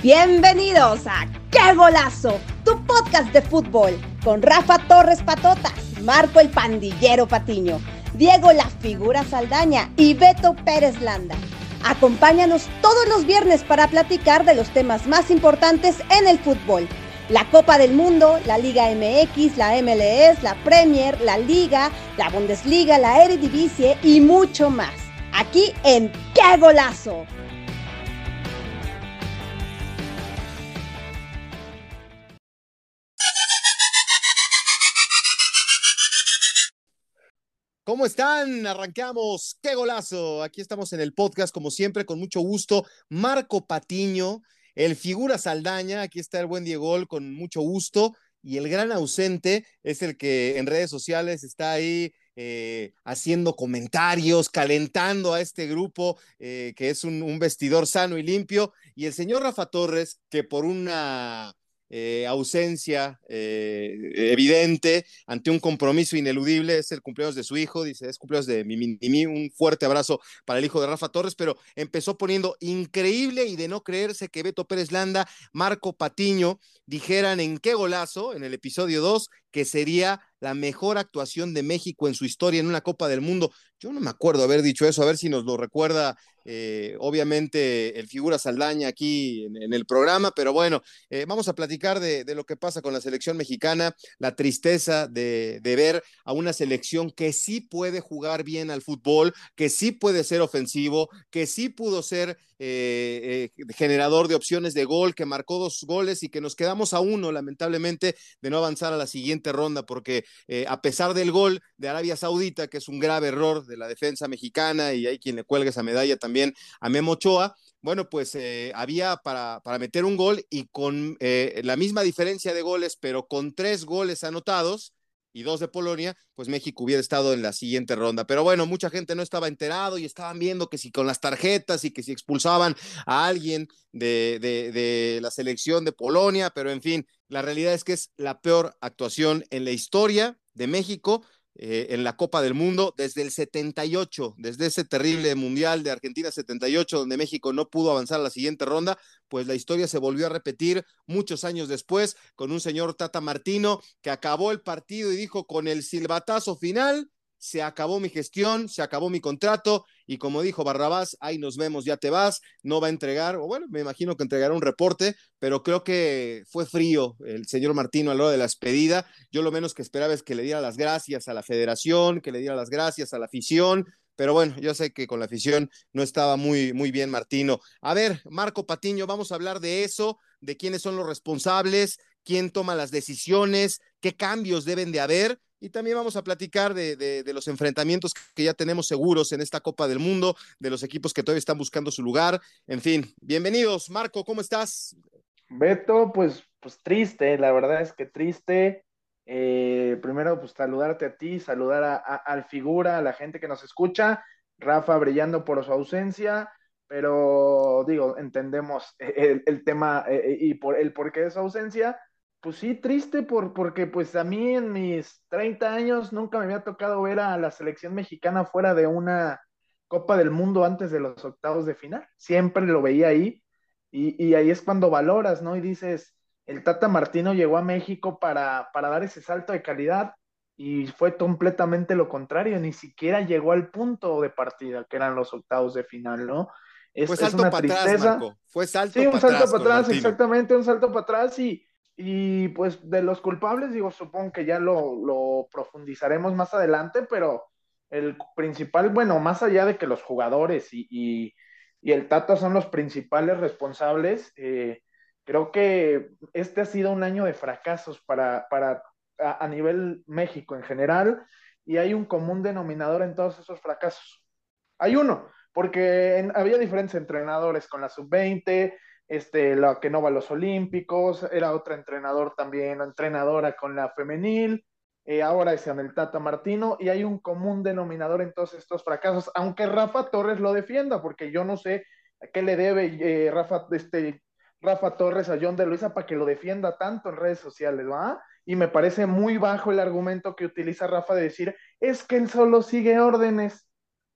Bienvenidos a ¡Qué golazo! Tu podcast de fútbol con Rafa Torres Patotas, Marco el Pandillero Patiño, Diego La Figura Saldaña y Beto Pérez Landa. Acompáñanos todos los viernes para platicar de los temas más importantes en el fútbol. La Copa del Mundo, la Liga MX, la MLS, la Premier, la Liga, la Bundesliga, la Eredivisie y mucho más. Aquí en ¡Qué golazo! ¿Cómo están? Arrancamos. ¡Qué golazo! Aquí estamos en el podcast, como siempre, con mucho gusto. Marco Patiño, el figura Saldaña, aquí está el buen Diego con mucho gusto. Y el gran ausente es el que en redes sociales está ahí eh, haciendo comentarios, calentando a este grupo, eh, que es un, vestidor sano y limpio. Y el señor Rafa Torres, que por una eh, ausencia eh, evidente ante un compromiso ineludible, es el cumpleaños de su hijo, dice, es cumpleaños de mi, un fuerte abrazo para el hijo de Rafa Torres, pero empezó poniendo increíble y de no creerse que Beto Pérez Landa, Marco Patiño dijeran en qué golazo, en el episodio 2, que sería la mejor actuación de México en su historia en una Copa del Mundo. Yo no me acuerdo haber dicho eso, a ver si nos lo recuerda eh, obviamente el figura Saldaña aquí en, el programa, pero bueno, eh, vamos a platicar de, lo que pasa con la selección mexicana, la tristeza de, ver a una selección que sí puede jugar bien al fútbol, que sí puede ser ofensivo, que sí pudo ser eh, generador de opciones de gol, que marcó dos goles y que nos quedamos a uno, lamentablemente, de no avanzar a la siguiente ronda, porque a pesar del gol de Arabia Saudita, que es un grave error de la defensa mexicana y hay quien le cuelga esa medalla también, a Memo Ochoa, bueno, pues eh, había para, para, meter un gol y con eh, la misma diferencia de goles, pero con tres goles anotados y dos de Polonia, pues México hubiera estado en la siguiente ronda. Pero bueno, mucha gente no estaba enterado y estaban viendo que si con las tarjetas y que si expulsaban a alguien de, de la selección de Polonia, pero en fin, la realidad es que es la peor actuación en la historia de México eh, en la Copa del Mundo desde el 78, desde ese terrible Mundial de Argentina 78, donde México no pudo avanzar a la siguiente ronda, pues la historia se volvió a repetir muchos años después con un señor Tata Martino que acabó el partido y dijo con el silbatazo final se acabó mi gestión, se acabó mi contrato y como dijo Barrabás, ahí nos vemos, ya te vas, no va a entregar, o bueno, me imagino que entregará un reporte, pero creo que fue frío el señor Martino a la hora de la despedida. Yo lo menos que esperaba es que le diera las gracias a la federación, que le diera las gracias a la afición, pero bueno, yo sé que con la afición no estaba muy, muy bien Martino. A ver, Marco Patiño, vamos a hablar de eso, de quiénes son los responsables, quién toma las decisiones, qué cambios deben de haber y también vamos a platicar de, los enfrentamientos que ya tenemos seguros en esta Copa del Mundo, de los equipos que todavía están buscando su lugar. En fin, bienvenidos. Marco, ¿cómo estás? Beto, pues, pues triste, la verdad es que triste. Eh, primero, pues saludarte a ti, saludar a, al figura, a la gente que nos escucha. Rafa brillando por su ausencia, pero digo, entendemos el, tema eh, y por el porqué de su ausencia pues sí, triste por, porque pues a mí en mis 30 años nunca me había tocado ver a la selección mexicana fuera de una Copa del Mundo antes de los octavos de final. Siempre lo veía ahí y, ahí es cuando valoras, ¿no? Y dices, el Tata Martino llegó a México para, para dar ese salto de calidad y fue completamente lo contrario, ni siquiera llegó al punto de partida, que eran los octavos de final, ¿no? Es, fue salto para atrás, Marco. Fue salto sí, un salto para atrás, exactamente, un salto para atrás y y pues de los culpables, digo, supongo que ya lo, profundizaremos más adelante, pero el principal, bueno, más allá de que los jugadores y, el Tata son los principales responsables, eh, creo que este ha sido un año de fracasos para, para a, nivel México en general y hay un común denominador en todos esos fracasos. Hay uno, porque había diferentes entrenadores con la sub-20, este, la que no va a los Olímpicos, era otra entrenador también, entrenadora con la femenil, eh, ahora es en el Tata Martino, y hay un común denominador en todos estos fracasos, aunque Rafa Torres lo defienda, porque yo no sé a qué le debe eh, Rafa, este, Rafa Torres a John de Luisa para que lo defienda tanto en redes sociales, ¿va? Y me parece muy bajo el argumento que utiliza Rafa de decir, es que él solo sigue órdenes.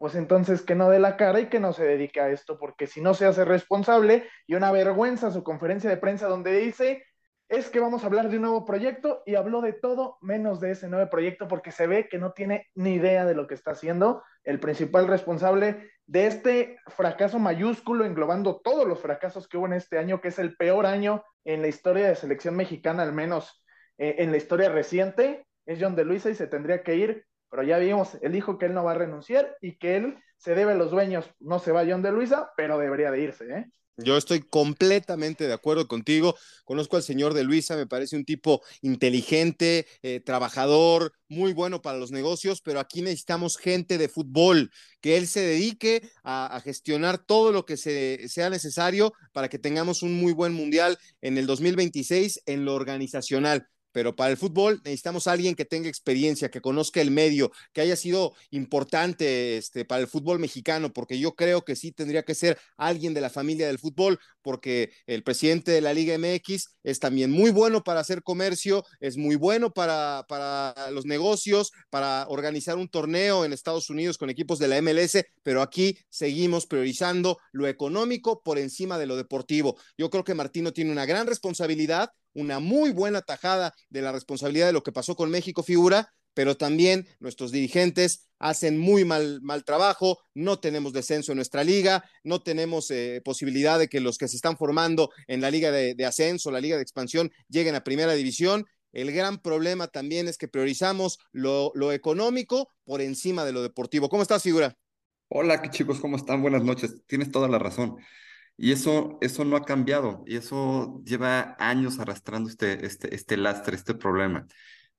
Pues entonces que no dé la cara y que no se dedique a esto, porque si no se hace responsable y una vergüenza su conferencia de prensa donde dice, es que vamos a hablar de un nuevo proyecto y habló de todo menos de ese nuevo proyecto porque se ve que no tiene ni idea de lo que está haciendo. El principal responsable de este fracaso mayúsculo, englobando todos los fracasos que hubo en este año, que es el peor año en la historia de selección mexicana, al menos eh, en la historia reciente, es John de Luisa y se tendría que ir pero ya vimos, él dijo que él no va a renunciar y que él se debe a los dueños. No se va John de Luisa, pero debería de irse, ¿eh? Yo estoy completamente de acuerdo contigo. Conozco al señor de Luisa, me parece un tipo inteligente, eh, trabajador, muy bueno para los negocios, pero aquí necesitamos gente de fútbol, que él se dedique a, gestionar todo lo que se, sea necesario para que tengamos un muy buen mundial en el 2026 en lo organizacional pero para el fútbol necesitamos alguien que tenga experiencia, que conozca el medio, que haya sido importante este, para el fútbol mexicano, porque yo creo que sí tendría que ser alguien de la familia del fútbol, porque el presidente de la Liga MX es también muy bueno para hacer comercio, es muy bueno para, para los negocios, para organizar un torneo en Estados Unidos con equipos de la MLS, pero aquí seguimos priorizando lo económico por encima de lo deportivo. Yo creo que Martino tiene una gran responsabilidad una muy buena tajada de la responsabilidad de lo que pasó con México figura, pero también nuestros dirigentes hacen muy mal, mal trabajo, no tenemos descenso en nuestra liga, no tenemos eh, posibilidad de que los que se están formando en la liga de, de ascenso, la liga de expansión, lleguen a primera división. El gran problema también es que priorizamos lo, lo económico por encima de lo deportivo. ¿Cómo estás, figura? Hola, chicos, ¿cómo están? Buenas noches. Tienes toda la razón. Y eso, eso no ha cambiado y eso lleva años arrastrando este, este, este lastre, este problema.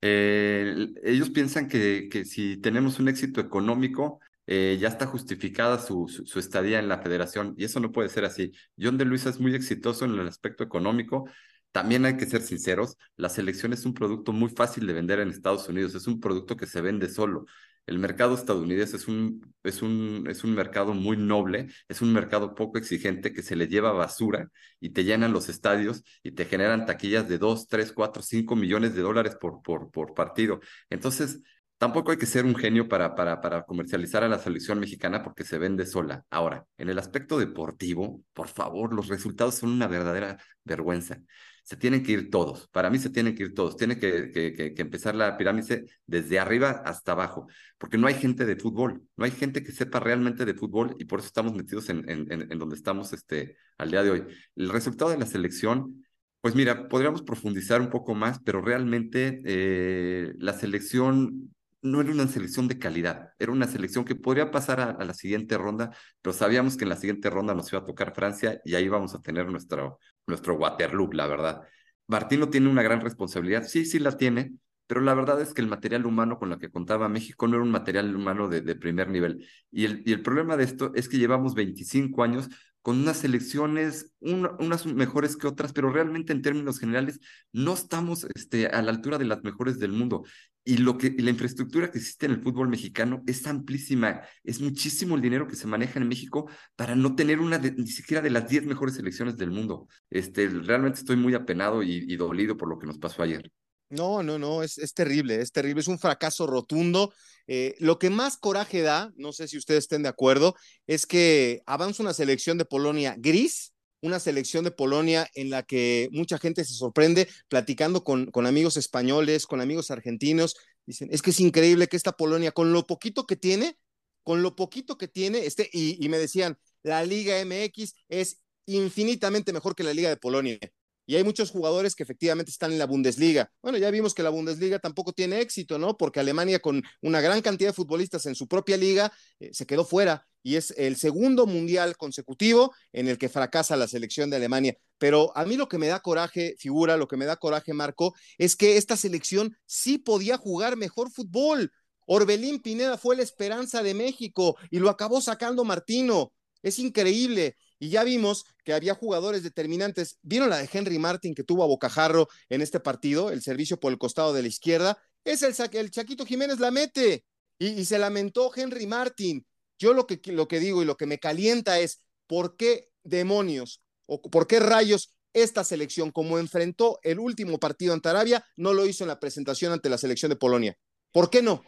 Eh, ellos piensan que, que, si tenemos un éxito económico, eh, ya está justificada su, su, estadía en la federación y eso no puede ser así. John de Luisa es muy exitoso en el aspecto económico. También hay que ser sinceros, la selección es un producto muy fácil de vender en Estados Unidos, es un producto que se vende solo el mercado estadounidense es un, es, un, es un mercado muy noble, es un mercado poco exigente que se le lleva basura y te llenan los estadios y te generan taquillas de 2, 3, 4, 5 millones de dólares por, por, por partido. Entonces, tampoco hay que ser un genio para, para, para comercializar a la selección mexicana porque se vende sola. Ahora, en el aspecto deportivo, por favor, los resultados son una verdadera vergüenza se tienen que ir todos. Para mí se tienen que ir todos. Tiene que, empezar la pirámide desde arriba hasta abajo, porque no hay gente de fútbol, no hay gente que sepa realmente de fútbol y por eso estamos metidos en, donde estamos este, al día de hoy. El resultado de la selección, pues mira, podríamos profundizar un poco más, pero realmente eh, la selección no era una selección de calidad, era una selección que podría pasar a, a, la siguiente ronda, pero sabíamos que en la siguiente ronda nos iba a tocar Francia y ahí vamos a tener nuestro, nuestro Waterloo, la verdad. Martino tiene una gran responsabilidad, sí, sí la tiene, pero la verdad es que el material humano con el que contaba México no era un material humano de, de primer nivel. Y el, y el problema de esto es que llevamos 25 años con unas selecciones, unas mejores que otras, pero realmente en términos generales no estamos este, a la altura de las mejores del mundo. Y, lo que, la infraestructura que existe en el fútbol mexicano es amplísima, es muchísimo el dinero que se maneja en México para no tener una ni siquiera de las 10 mejores selecciones del mundo. Este, realmente estoy muy apenado y, y dolido por lo que nos pasó ayer. No, no, no, es, es, terrible, es terrible, es un fracaso rotundo. Eh, lo que más coraje da, no sé si ustedes estén de acuerdo, es que avanza una selección de Polonia gris, una selección de Polonia en la que mucha gente se sorprende platicando con, con amigos españoles, con amigos argentinos. Dicen, es que es increíble que esta Polonia, con lo poquito que tiene, con lo poquito que tiene, este, y, y me decían, la Liga MX es infinitamente mejor que la Liga de Polonia y hay muchos jugadores que efectivamente están en la Bundesliga. Bueno, ya vimos que la Bundesliga tampoco tiene éxito, ¿no? Porque Alemania con una gran cantidad de futbolistas en su propia liga eh, se quedó fuera y es el segundo mundial consecutivo en el que fracasa la selección de Alemania. Pero a mí lo que me da coraje, figura, lo que me da coraje, Marco, es que esta selección sí podía jugar mejor fútbol. Orbelín Pineda fue la esperanza de México y lo acabó sacando Martino. Es increíble. Y ya vimos que había jugadores determinantes. ¿Vieron la de Henry Martin que tuvo a Bocajarro en este partido? El servicio por el costado de la izquierda. Es el, el Chaquito Jiménez la mete. Y, se lamentó Henry Martin. Yo lo que, lo que digo y lo que me calienta es, ¿por qué demonios o por qué rayos esta selección, como enfrentó el último partido ante Arabia, no lo hizo en la presentación ante la selección de Polonia? ¿Por qué no?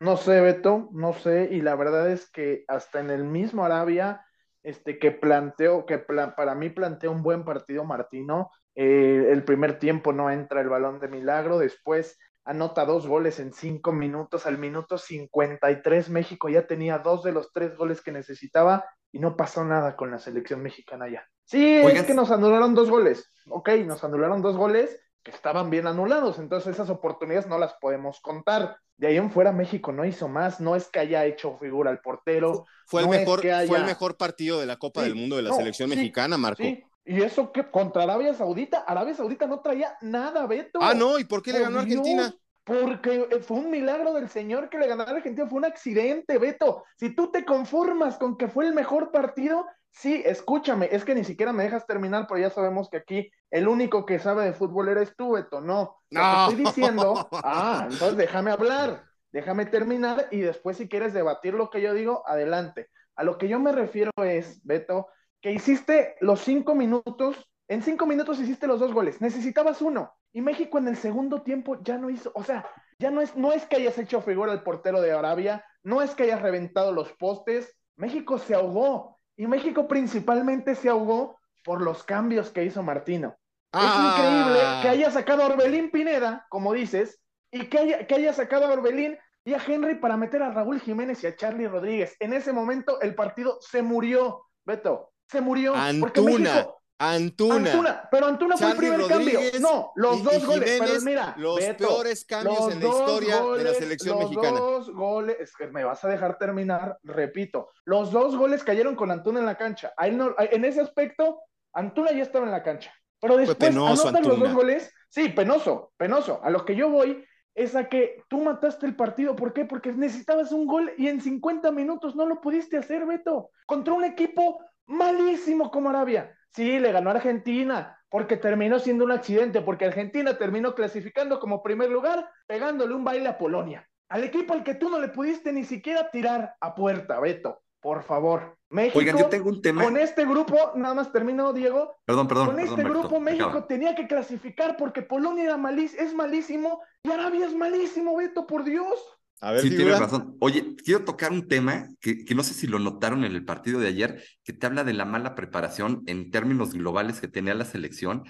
No sé, Beto, no sé, y la verdad es que hasta en el mismo Arabia, este, que planteó, que para mí planteó un buen partido Martino, eh, el primer tiempo no entra el balón de milagro, después anota dos goles en cinco minutos, al minuto 53 México ya tenía dos de los tres goles que necesitaba y no pasó nada con la selección mexicana ya. Sí, es que nos anularon dos goles, ok, nos anularon dos goles que estaban bien anulados, entonces esas oportunidades no las podemos contar. De ahí en fuera México no hizo más, no es que haya hecho figura al portero. Fue, el, mejor, fue el mejor partido de la Copa del Mundo de la selección mexicana, Marco. Sí. Y eso que contra Arabia Saudita, Arabia Saudita no traía nada, Beto. Ah, no, ¿y por qué le ganó a Argentina? Porque fue un milagro del Señor que le ganó a Argentina, fue un accidente, Beto. Si tú te conformas con que fue el mejor partido, Sí, escúchame, es que ni siquiera me dejas terminar, pero ya sabemos que aquí el único que sabe de fútbol eres tú, Beto. No, no. estoy diciendo, ah, entonces déjame hablar, déjame terminar y después si quieres debatir lo que yo digo, adelante. A lo que yo me refiero es, Beto, que hiciste los cinco minutos, en cinco minutos hiciste los dos goles, necesitabas uno. Y México en el segundo tiempo ya no hizo, o sea, ya no es, no es que hayas hecho figura al portero de Arabia, no es que hayas reventado los postes, México se ahogó y México principalmente se ahogó por los cambios que hizo Martino. Es ah. increíble que haya sacado a Orbelín Pineda, como dices, y que haya, que haya sacado a Orbelín y a Henry para meter a Raúl Jiménez y a Charlie Rodríguez. En ese momento el partido se murió, Beto, se murió. Antuna. Antuna. Pero Antuna fue el primer cambio. No, los dos goles. Pero mira, los peores cambios en la historia de la selección mexicana. Los dos goles, es que me vas a dejar terminar, repito. Los dos goles cayeron con Antuna en la cancha. en ese aspecto, Antuna ya estaba en la cancha. Pero después anotan los dos goles. Sí, penoso, penoso. A lo que yo voy es a que tú mataste el partido. ¿Por qué? Porque necesitabas un gol y en 50 minutos no lo pudiste hacer, Beto. Contra un equipo malísimo como Arabia. Sí, le ganó a Argentina, porque terminó siendo un accidente, porque Argentina terminó clasificando como primer lugar, pegándole un baile a Polonia. Al equipo al que tú no le pudiste ni siquiera tirar a puerta, Beto. Por favor. México, Oigan, yo tengo un tema. Con este grupo, nada más termino, Diego. Perdón, perdón. Con este grupo, México tenía que clasificar porque Polonia era es malísimo y Arabia es malísimo, Beto, por Dios. A ver, sí, tienes razón. Oye, quiero tocar un tema que, que, no sé si lo notaron en el partido de ayer, que te habla de la mala preparación en términos globales que tenía la selección,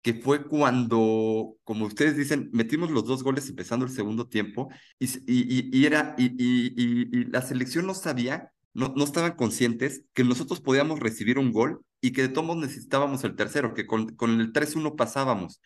que fue cuando, como ustedes dicen, metimos los dos goles empezando el segundo tiempo y, y, y era, y, y, la selección no sabía, no, no estaban conscientes que nosotros podíamos recibir un gol y que de todos necesitábamos el tercero, que con, con el 3-1 pasábamos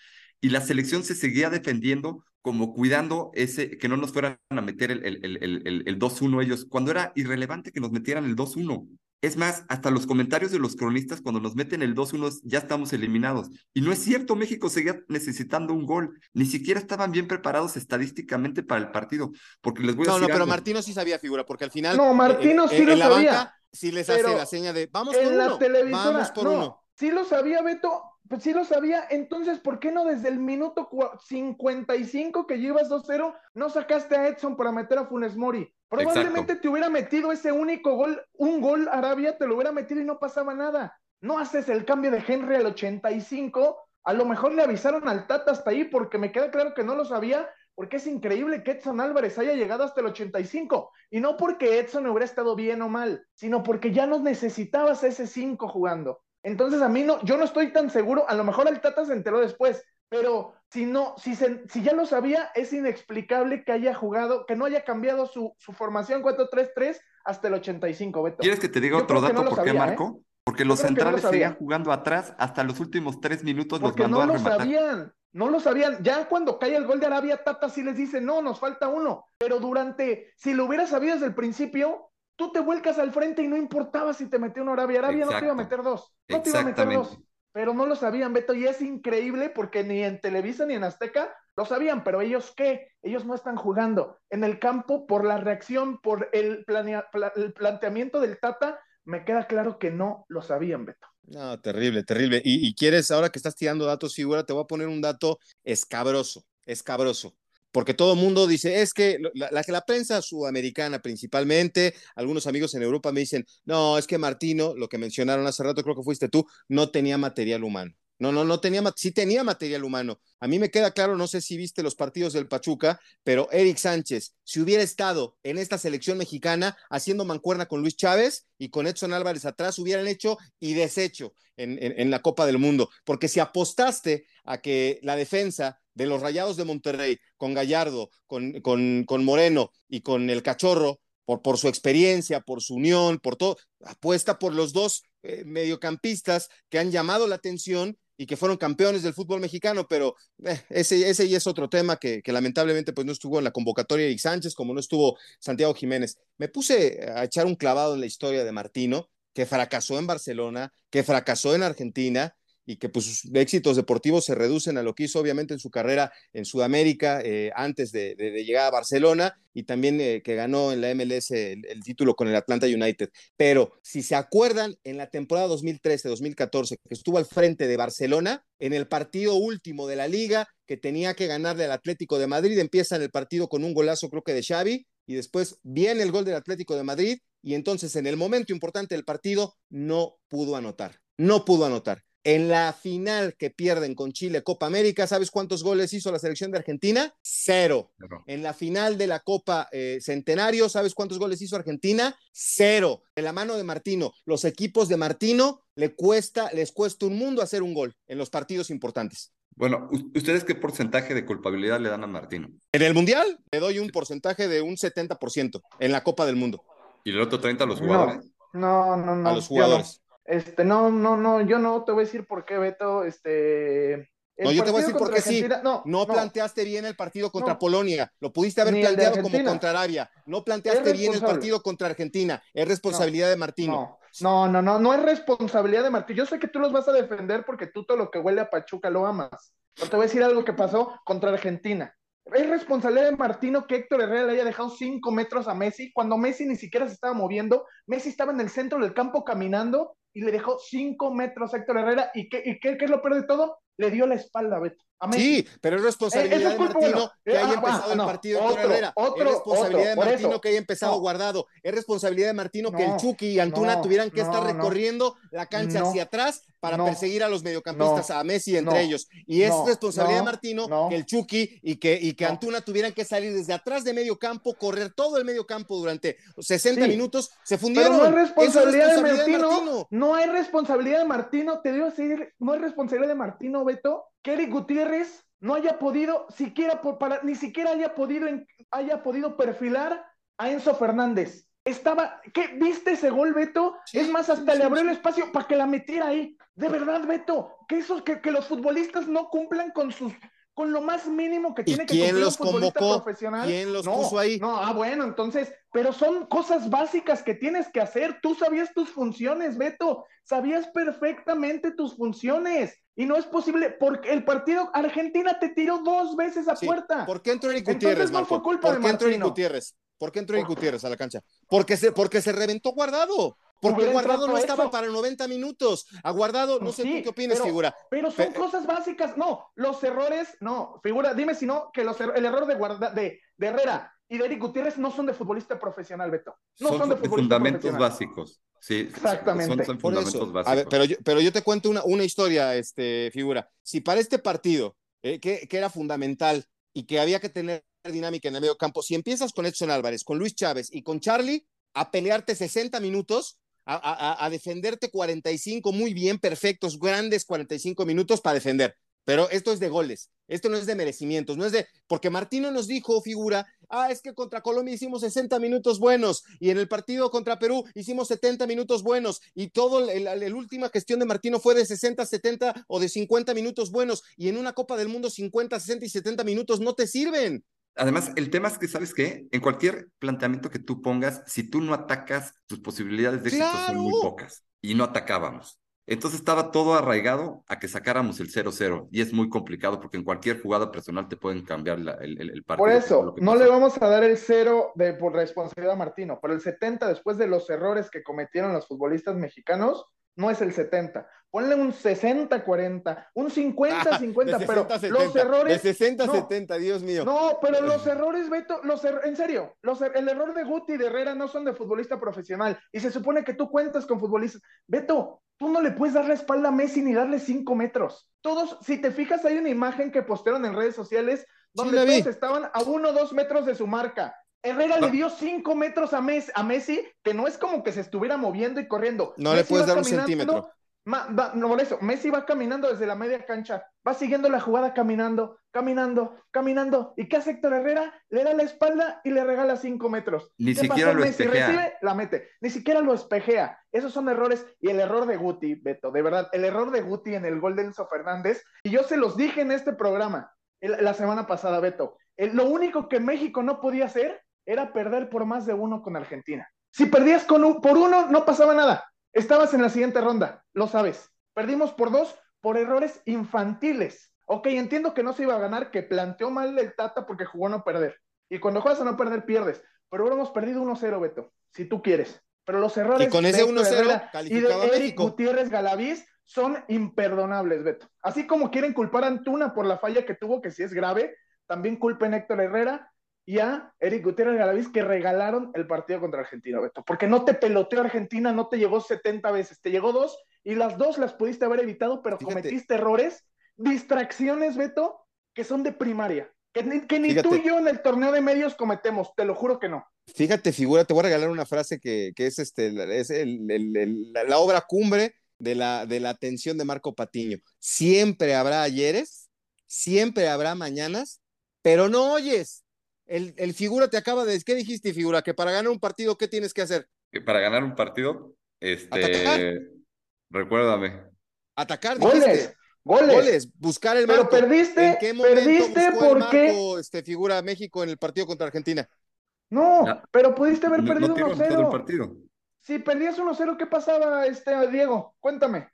y la selección se seguía defendiendo como cuidando ese, que no nos fueran a meter el, el, el, el 2-1 ellos, cuando era irrelevante que nos metieran el 2-1. Es más, hasta los comentarios de los cronistas cuando nos meten el 2-1 ya estamos eliminados. Y no es cierto, México seguía necesitando un gol. Ni siquiera estaban bien preparados estadísticamente para el partido. Porque les voy a no, decir. No, pero Martino sí sabía figura, porque al final. No, Martino sí lo sabía. sí les hace la seña de vamos por uno. vamos por uno. Sí lo sabía, Beto, pues sí lo sabía, entonces, ¿por qué no desde el minuto 55 que llevas 2-0 no sacaste a Edson para meter a Funes Mori? Probablemente te hubiera metido ese único gol, un gol Arabia, te lo hubiera metido y no pasaba nada. No haces el cambio de Henry al 85, a lo mejor le avisaron al Tata hasta ahí porque me queda claro que no lo sabía, porque es increíble que Edson Álvarez haya llegado hasta el 85, y no porque Edson hubiera estado bien o mal, sino porque ya no necesitabas ese 5 jugando. Entonces a mí no, yo no estoy tan seguro, a lo mejor el Tata se enteró después, pero si no, si, si ya lo sabía, es inexplicable que haya jugado, que no haya cambiado su, su formación 4-3-3 hasta el 85, Beto. ¿Quieres que te diga otro dato por qué, Marco? ¿eh? Porque los centrales seguían jugando atrás hasta los últimos tres minutos Porque los mandó no lo sabían, no lo sabían. Ya cuando cae el gol de Arabia, Tata sí les dice, no, nos falta uno. Pero durante, si lo hubiera sabido desde el principio, tú te vuelcas al frente y no importaba si te metió una Arabia. Arabia no te iba a meter dos. No te iba a meter dos. Pero no lo sabían, Beto, y es increíble porque ni en Televisa ni en Azteca lo sabían, pero ellos qué? Ellos no están jugando. En el campo, por la reacción, por el, el planteamiento del Tata, me queda claro que no lo sabían, Beto. No, terrible, terrible. Y, y, quieres, ahora que estás tirando datos, figura, te voy a poner un dato escabroso, escabroso porque todo el mundo dice, es que la, la, prensa sudamericana principalmente, algunos amigos en Europa me dicen, no, es que Martino, lo que mencionaron hace rato, creo que fuiste tú, no tenía material humano. No, no, no tenía, sí tenía material humano. A mí me queda claro, no sé si viste los partidos del Pachuca, pero Eric Sánchez, si hubiera estado en esta selección mexicana haciendo mancuerna con Luis Chávez y con Edson Álvarez atrás, hubieran hecho y deshecho en, en la Copa del Mundo. Porque si apostaste a que la defensa de los Rayados de Monterrey, con Gallardo, con, con, con Moreno y con el Cachorro, por, por, su experiencia, por su unión, por todo, apuesta por los dos eh, mediocampistas que han llamado la atención y que fueron campeones del fútbol mexicano, pero eh, ese, ese ya es otro tema que, que, lamentablemente pues no estuvo en la convocatoria de Sánchez, como no estuvo Santiago Jiménez. Me puse a echar un clavado en la historia de Martino, que fracasó en Barcelona, que fracasó en Argentina, y que pues sus éxitos deportivos se reducen a lo que hizo obviamente en su carrera en Sudamérica eh, antes de, llegar a Barcelona y también eh, que ganó en la MLS el, título con el Atlanta United. Pero si se acuerdan, en la temporada 2013-2014 que estuvo al frente de Barcelona, en el partido último de la liga que tenía que ganarle al Atlético de Madrid, empieza el partido con un golazo creo que de Xavi y después viene el gol del Atlético de Madrid y entonces en el momento importante del partido no pudo anotar, no pudo anotar. En la final que pierden con Chile Copa América, ¿sabes cuántos goles hizo la selección de Argentina? Cero. Cero. En la final de la Copa eh, Centenario, ¿sabes cuántos goles hizo Argentina? Cero. De la mano de Martino, los equipos de Martino le cuesta, les cuesta un mundo hacer un gol en los partidos importantes. Bueno, ¿ustedes qué porcentaje de culpabilidad le dan a Martino? En el Mundial le doy un porcentaje de un 70% en la Copa del Mundo. ¿Y el otro 30 a los jugadores? No, no, no. A los jugadores. Este, no, no, no, yo no te voy a decir por qué, Beto, este... No, yo te voy a decir por qué sí. No, no, planteaste bien el partido contra Polonia. Lo pudiste haber planteado como contra Arabia. No planteaste bien el partido contra Argentina. Es responsabilidad de Martino. No, no, no, no es responsabilidad de Martino. Yo sé que tú los vas a defender porque tú todo lo que huele a Pachuca lo amas. Pero te voy a decir algo que pasó contra Argentina. Es responsabilidad de Martino que Héctor Herrera le haya dejado cinco metros a Messi cuando Messi ni siquiera se estaba moviendo. Messi estaba en el centro del campo caminando y le dejó cinco metros a Héctor Herrera. ¿Y qué, y qué, qué es lo peor de todo? Le dio la espalda, Beto. Sí, pero es responsabilidad de Martino que haya empezado el partido otro, Herrera. Otro, es responsabilidad de Martino que haya empezado guardado. Es responsabilidad de Martino que el Chucky y Antuna tuvieran que estar recorriendo la cancha hacia atrás para perseguir a los mediocampistas, a Messi entre ellos. Y es responsabilidad de Martino que el Chucky y que, y que Antuna tuvieran que salir desde atrás de medio campo, correr todo el medio campo durante 60 minutos. Se fundieron. Pero no es responsabilidad, es responsabilidad de, Martino, de, Martino, No hay responsabilidad de Martino. Te digo no es responsabilidad de Martino, Beto, que Eric Gutiérrez no haya podido, siquiera por, para, ni siquiera haya podido, haya podido perfilar a Enzo Fernández. Estaba, ¿qué? ¿Viste ese gol, Beto? Sí, es más, hasta sí, le abrió sí. el espacio para que la metiera ahí. De verdad, Beto, que esos, que, que los futbolistas no cumplan con sus, con lo más mínimo que tiene que cumplir los un futbolista convocó? profesional. ¿Quién los no, puso ahí? No, ah, bueno, entonces, pero son cosas básicas que tienes que hacer. Tú sabías tus funciones, Beto. Sabías perfectamente tus funciones. Y no es posible, porque el partido Argentina te tiró dos veces a Sí. puerta. ¿Por qué entró Eric Gutiérrez, Entonces no fue culpa ¿Por qué entró Eric. Gutiérrez? ¿Por qué entró Eric Gutiérrez a la cancha? Porque se, porque se reventó guardado. Porque Guardado no estaba eso. para 90 minutos. A Guardado, no sé Sí, tú qué opinas, pero- figura. Pero son cosas básicas. No, los errores, no, figura, dime si no, que los er- el error de, guarda, de, de Herrera y de Eric Gutiérrez no son de futbolista profesional, Beto. No son, de de futbolista fundamentos profesional. básicos. Sí, Exactamente. Son, son Por fundamentos eso. básicos. A ver, pero yo, pero yo te cuento una, una historia, este, figura. Si para este partido, eh, que, que era fundamental y que había que tener dinámica en el medio campo, si empiezas con Edson Álvarez, con Luis Chávez y con Charlie a pelearte 60 minutos, a, defenderte 45 muy bien, perfectos, grandes 45 minutos para defender. Pero esto es de goles, esto no es de merecimientos, no es de, porque Martino nos dijo, figura, ah, es que contra Colombia hicimos 60 minutos buenos y en el partido contra Perú hicimos 70 minutos buenos y todo, la última gestión de Martino fue de 60, 70 o de 50 minutos buenos y en una Copa del Mundo 50, 60 y 70 minutos no te sirven. Además, el tema es que, ¿sabes qué? En cualquier planteamiento que tú pongas, si tú no atacas, tus posibilidades de éxito son muy pocas. Y no atacábamos. Entonces estaba todo arraigado a que sacáramos el 0-0. Y es muy complicado porque en cualquier jugada personal te pueden cambiar la- el, el- partido. Por eso, no pasó. le vamos a dar el cero de por responsabilidad a Martino, pero el 70 después de los errores que cometieron los futbolistas mexicanos, no es el 70. Ponle un 60-40, un 50-50, ah, pero los errores. De 60-70, Dios mío. No, pero los errores, Beto, los er, en serio, los er, el error de Guti y de Herrera no son de futbolista profesional. Y se supone que tú cuentas con futbolistas. Beto, tú no le puedes dar la espalda a Messi ni darle 5 metros. Todos, si te fijas, hay una imagen que postearon en redes sociales donde todos estaban a 1 o 2 metros de su marca. Herrera le dio 5 metros a Messi, a Messi, que no es como que se estuviera moviendo y corriendo. No le puedes dar un centímetro no, por eso, Messi va caminando desde la media cancha, va siguiendo la jugada caminando, caminando, caminando. ¿Y qué hace Héctor Herrera? Le da la espalda y le regala cinco metros. Ni siquiera lo Messi espejea. recibe, la mete. Ni siquiera lo espejea. Esos son errores. Y el error de Guti, Beto, de verdad, el error de Guti en el gol de Enzo Fernández. Y yo se los dije en este programa la semana pasada, Beto. lo único que México no podía hacer era perder por más de uno con Argentina. Si perdías con por uno, no pasaba nada. Estabas en la siguiente ronda, lo sabes. Perdimos por dos por errores infantiles. Ok, entiendo que no se iba a ganar, que planteó mal el Tata porque jugó a no perder. Y cuando juegas a no perder, pierdes. Pero hubiéramos perdido 1-0, Beto, si tú quieres. Pero los errores y con ese 1-0 y de Eric Gutiérrez Galaviz son imperdonables, Beto. Así como quieren culpar a Antuna por la falla que tuvo, que sí es grave, también culpen a Héctor Herrera y a Eric Gutiérrez Galaviz que regalaron el partido contra Argentina, Beto. Porque no te peloteó Argentina, no te llegó 70 veces, te llegó dos y las dos las pudiste haber evitado, pero cometiste errores, distracciones, Beto, que son de primaria. Que, ni, tú y yo en el torneo de medios cometemos, te lo juro que no. Fíjate, figura, te voy a regalar una frase que, es, este, es la, obra cumbre de la, de la atención de Marco Patiño. Siempre habrá ayeres, siempre habrá mañanas, pero no oyes, el, figura te acaba de decir, ¿qué dijiste, figura? Que para ganar un partido, ¿qué tienes que hacer? Que para ganar un partido, este, recuérdame. Atacar, goles, goles, goles, buscar el Pero perdiste, ¿En qué perdiste porque este, figura México en el partido contra Argentina. No, pero pudiste haber perdido 1-0. partido. Si perdías 1-0, ¿qué pasaba, este, Diego? Cuéntame.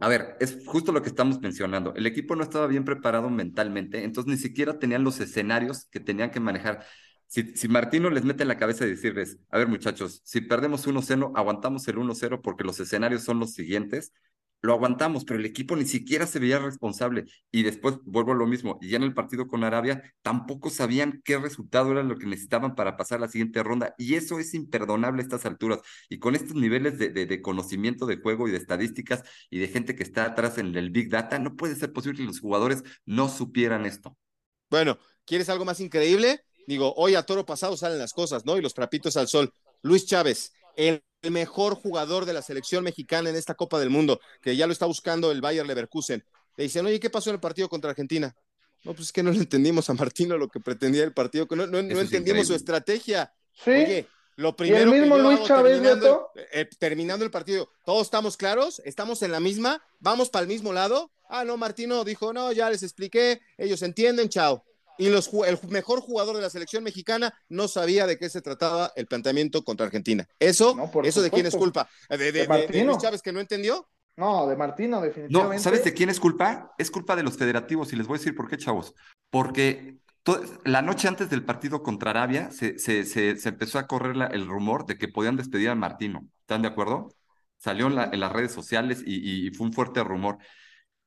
A ver, es justo lo que estamos mencionando. El equipo no estaba bien preparado mentalmente, entonces ni siquiera tenían los escenarios que tenían que manejar. Si, si Martino les mete en la cabeza y decirles, a ver muchachos, si perdemos 1-0, aguantamos el 1-0 porque los escenarios son los siguientes, lo aguantamos, pero el equipo ni siquiera se veía responsable. Y después vuelvo a lo mismo, y ya en el partido con Arabia tampoco sabían qué resultado era lo que necesitaban para pasar la siguiente ronda. Y eso es imperdonable a estas alturas. Y con estos niveles de, de, conocimiento de juego y de estadísticas y de gente que está atrás en el Big Data, no puede ser posible que los jugadores no supieran esto. Bueno, ¿quieres algo más increíble? Digo, hoy a toro pasado salen las cosas, ¿no? Y los trapitos al sol. Luis Chávez, el mejor jugador de la selección mexicana en esta Copa del Mundo, que ya lo está buscando el Bayer Leverkusen. Le dicen, oye, ¿qué pasó en el partido contra Argentina? No, pues es que no le entendimos a Martino lo que pretendía el partido, no, no, entendimos su estrategia. Sí. Oye, lo primero ¿Y el mismo Luis Chávez, terminando, eh, terminando el partido, ¿todos estamos claros? ¿Estamos en la misma? ¿Vamos para el mismo lado? Ah, no, Martino dijo, no, ya les expliqué, ellos entienden, chao y los, el mejor jugador de la selección mexicana no sabía de qué se trataba el planteamiento contra Argentina. ¿Eso, eso de quién es culpa? ¿De, de, Chávez que no entendió? No, de Martino, definitivamente. No, ¿sabes de quién es culpa? Es culpa de los federativos y les voy a decir por qué, chavos. Porque la noche antes del partido contra Arabia se, se, se, empezó a correr el rumor de que podían despedir a Martino. ¿Están de acuerdo? Salió en, las redes sociales y, y fue un fuerte rumor.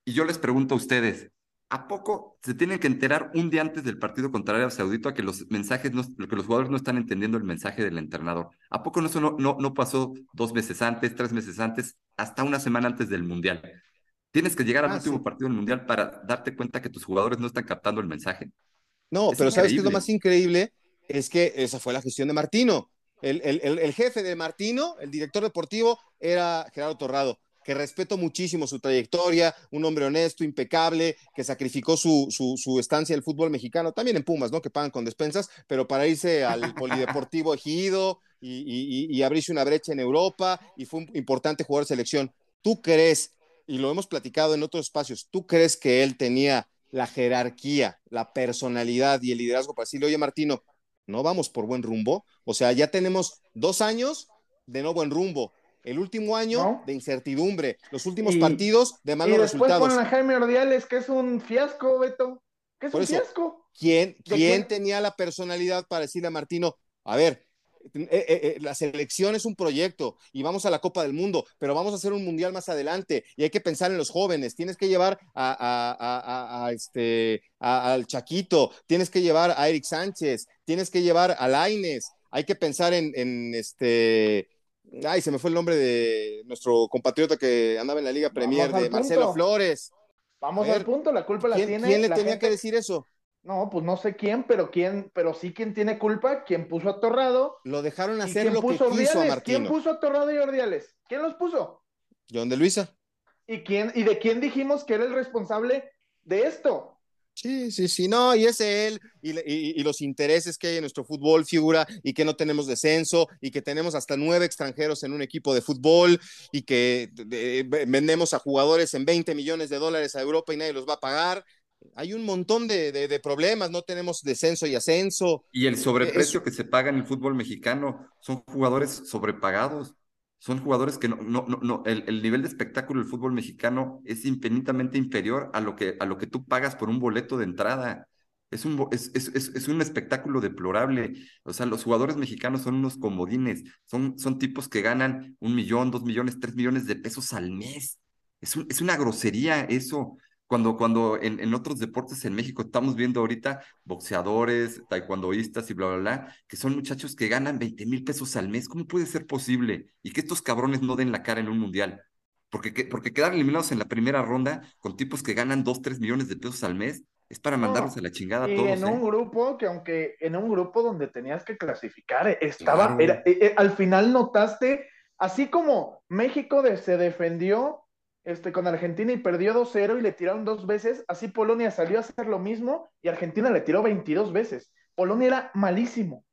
Y yo les pregunto a ustedes, ¿A poco se tienen que enterar un día antes del partido contra Arabia Saudita que los mensajes, no, que los jugadores no están entendiendo el mensaje del entrenador? ¿A poco eso no, no, no pasó dos meses antes, tres meses antes, hasta una semana antes del Mundial? Tienes que llegar al ah, último partido del Mundial para darte cuenta que tus jugadores no están captando el mensaje. No, pero ¿sabes qué es lo más increíble? Es que esa fue la gestión de Martino. El, el, el jefe de Martino, el director deportivo, era Gerardo Torrado que respeto muchísimo su trayectoria, un hombre honesto, impecable, que sacrificó su, su, estancia en el fútbol mexicano, también en Pumas, ¿no? Que pagan con despensas, pero para irse al Polideportivo Ejido y, y, abrirse una brecha en Europa, y fue un importante jugador de selección. ¿Tú crees, y lo hemos platicado en otros espacios, ¿tú crees que él tenía la jerarquía, la personalidad y el liderazgo para decirle, oye Martino, no vamos por buen rumbo? O sea, ya tenemos dos años de no buen rumbo el último año de incertidumbre, los últimos partidos de malos y después resultados. a Jaime Ordiales, que es un fiasco, Beto. Que es un fiasco. ¿Quién, quién tenía la personalidad para decirle a Martino, a ver, Eh, eh, eh, la selección es un proyecto y vamos a la Copa del Mundo, pero vamos a hacer un mundial más adelante y hay que pensar en los jóvenes. Tienes que llevar a, este, al Chaquito, tienes que llevar a Eric Sánchez, tienes que llevar a Laines, hay que pensar en, en este. Ay, se me fue el nombre de nuestro compatriota que andaba en la Liga Premier, de Marcelo Flores. Vamos al punto, la culpa la tiene. ¿Quién le tenía que decir eso? No, pues no sé quién, pero quién, pero sí quién tiene culpa, quién puso a Torrado. Lo dejaron hacer lo que quiso a ¿Quién puso a Torrado y Ordiales? ¿Quién los puso? John de Luisa. ¿Y quién, y de quién dijimos que era el responsable de esto? Sí, sí, sí, no, y es él, y, los intereses que hay en nuestro fútbol figura, y que no tenemos descenso, y que tenemos hasta nueve extranjeros en un equipo de fútbol, y que vendemos a jugadores en 20 millones de dólares a Europa y nadie los va a pagar hay un montón de, problemas, no tenemos descenso y ascenso. Y el sobreprecio que se paga en el fútbol mexicano son jugadores sobrepagados, son jugadores que no, no, no, el, nivel de espectáculo del fútbol mexicano es infinitamente inferior a lo que, a lo que tú pagas por un boleto de entrada. Es un, es, es, es, un espectáculo deplorable. O sea, los jugadores mexicanos son unos comodines, son, son tipos que ganan un millón, dos millones, tres millones de pesos al mes. Es, es una grosería eso cuando, cuando en, en, otros deportes en México estamos viendo ahorita boxeadores, taekwondoístas y bla, bla, bla, que son muchachos que ganan 20 mil pesos al mes. ¿Cómo puede ser posible? Y que estos cabrones no den la cara en un mundial. Porque, porque quedar eliminados en la primera ronda con tipos que ganan 2, 3 millones de pesos al mes es para mandarlos a la chingada a todos. En un ¿eh? grupo que aunque en un grupo donde tenías que clasificar, estaba, era, eh, eh, al final notaste, así como México se defendió este, con Argentina y perdió 2-0 y le tiraron dos veces. Así Polonia salió a hacer lo mismo y Argentina le tiró 22 veces. Polonia era malísimo.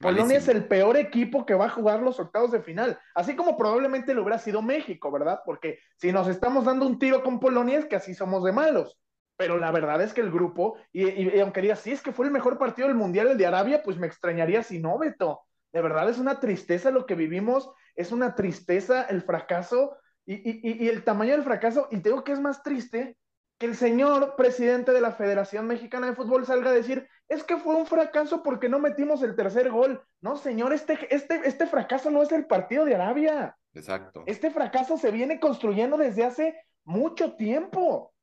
Polonia es el peor equipo que va a jugar los octavos de final, así como probablemente lo hubiera sido México, ¿verdad? Porque si nos estamos dando un tiro con Polonia es que así somos de malos. Pero la verdad es que el grupo, y, aunque digas, sí, es que fue el mejor partido del Mundial el de Arabia, pues me extrañaría si no, Beto. De verdad es una tristeza lo que vivimos, es una tristeza el fracaso y, el tamaño del fracaso, y te digo que es más triste que el señor presidente de la Federación Mexicana de Fútbol salga a decir, es que fue un fracaso porque no metimos el tercer gol. No, señor, este, este, este fracaso no es el partido de Arabia. Exacto. Este fracaso se viene construyendo desde hace mucho tiempo.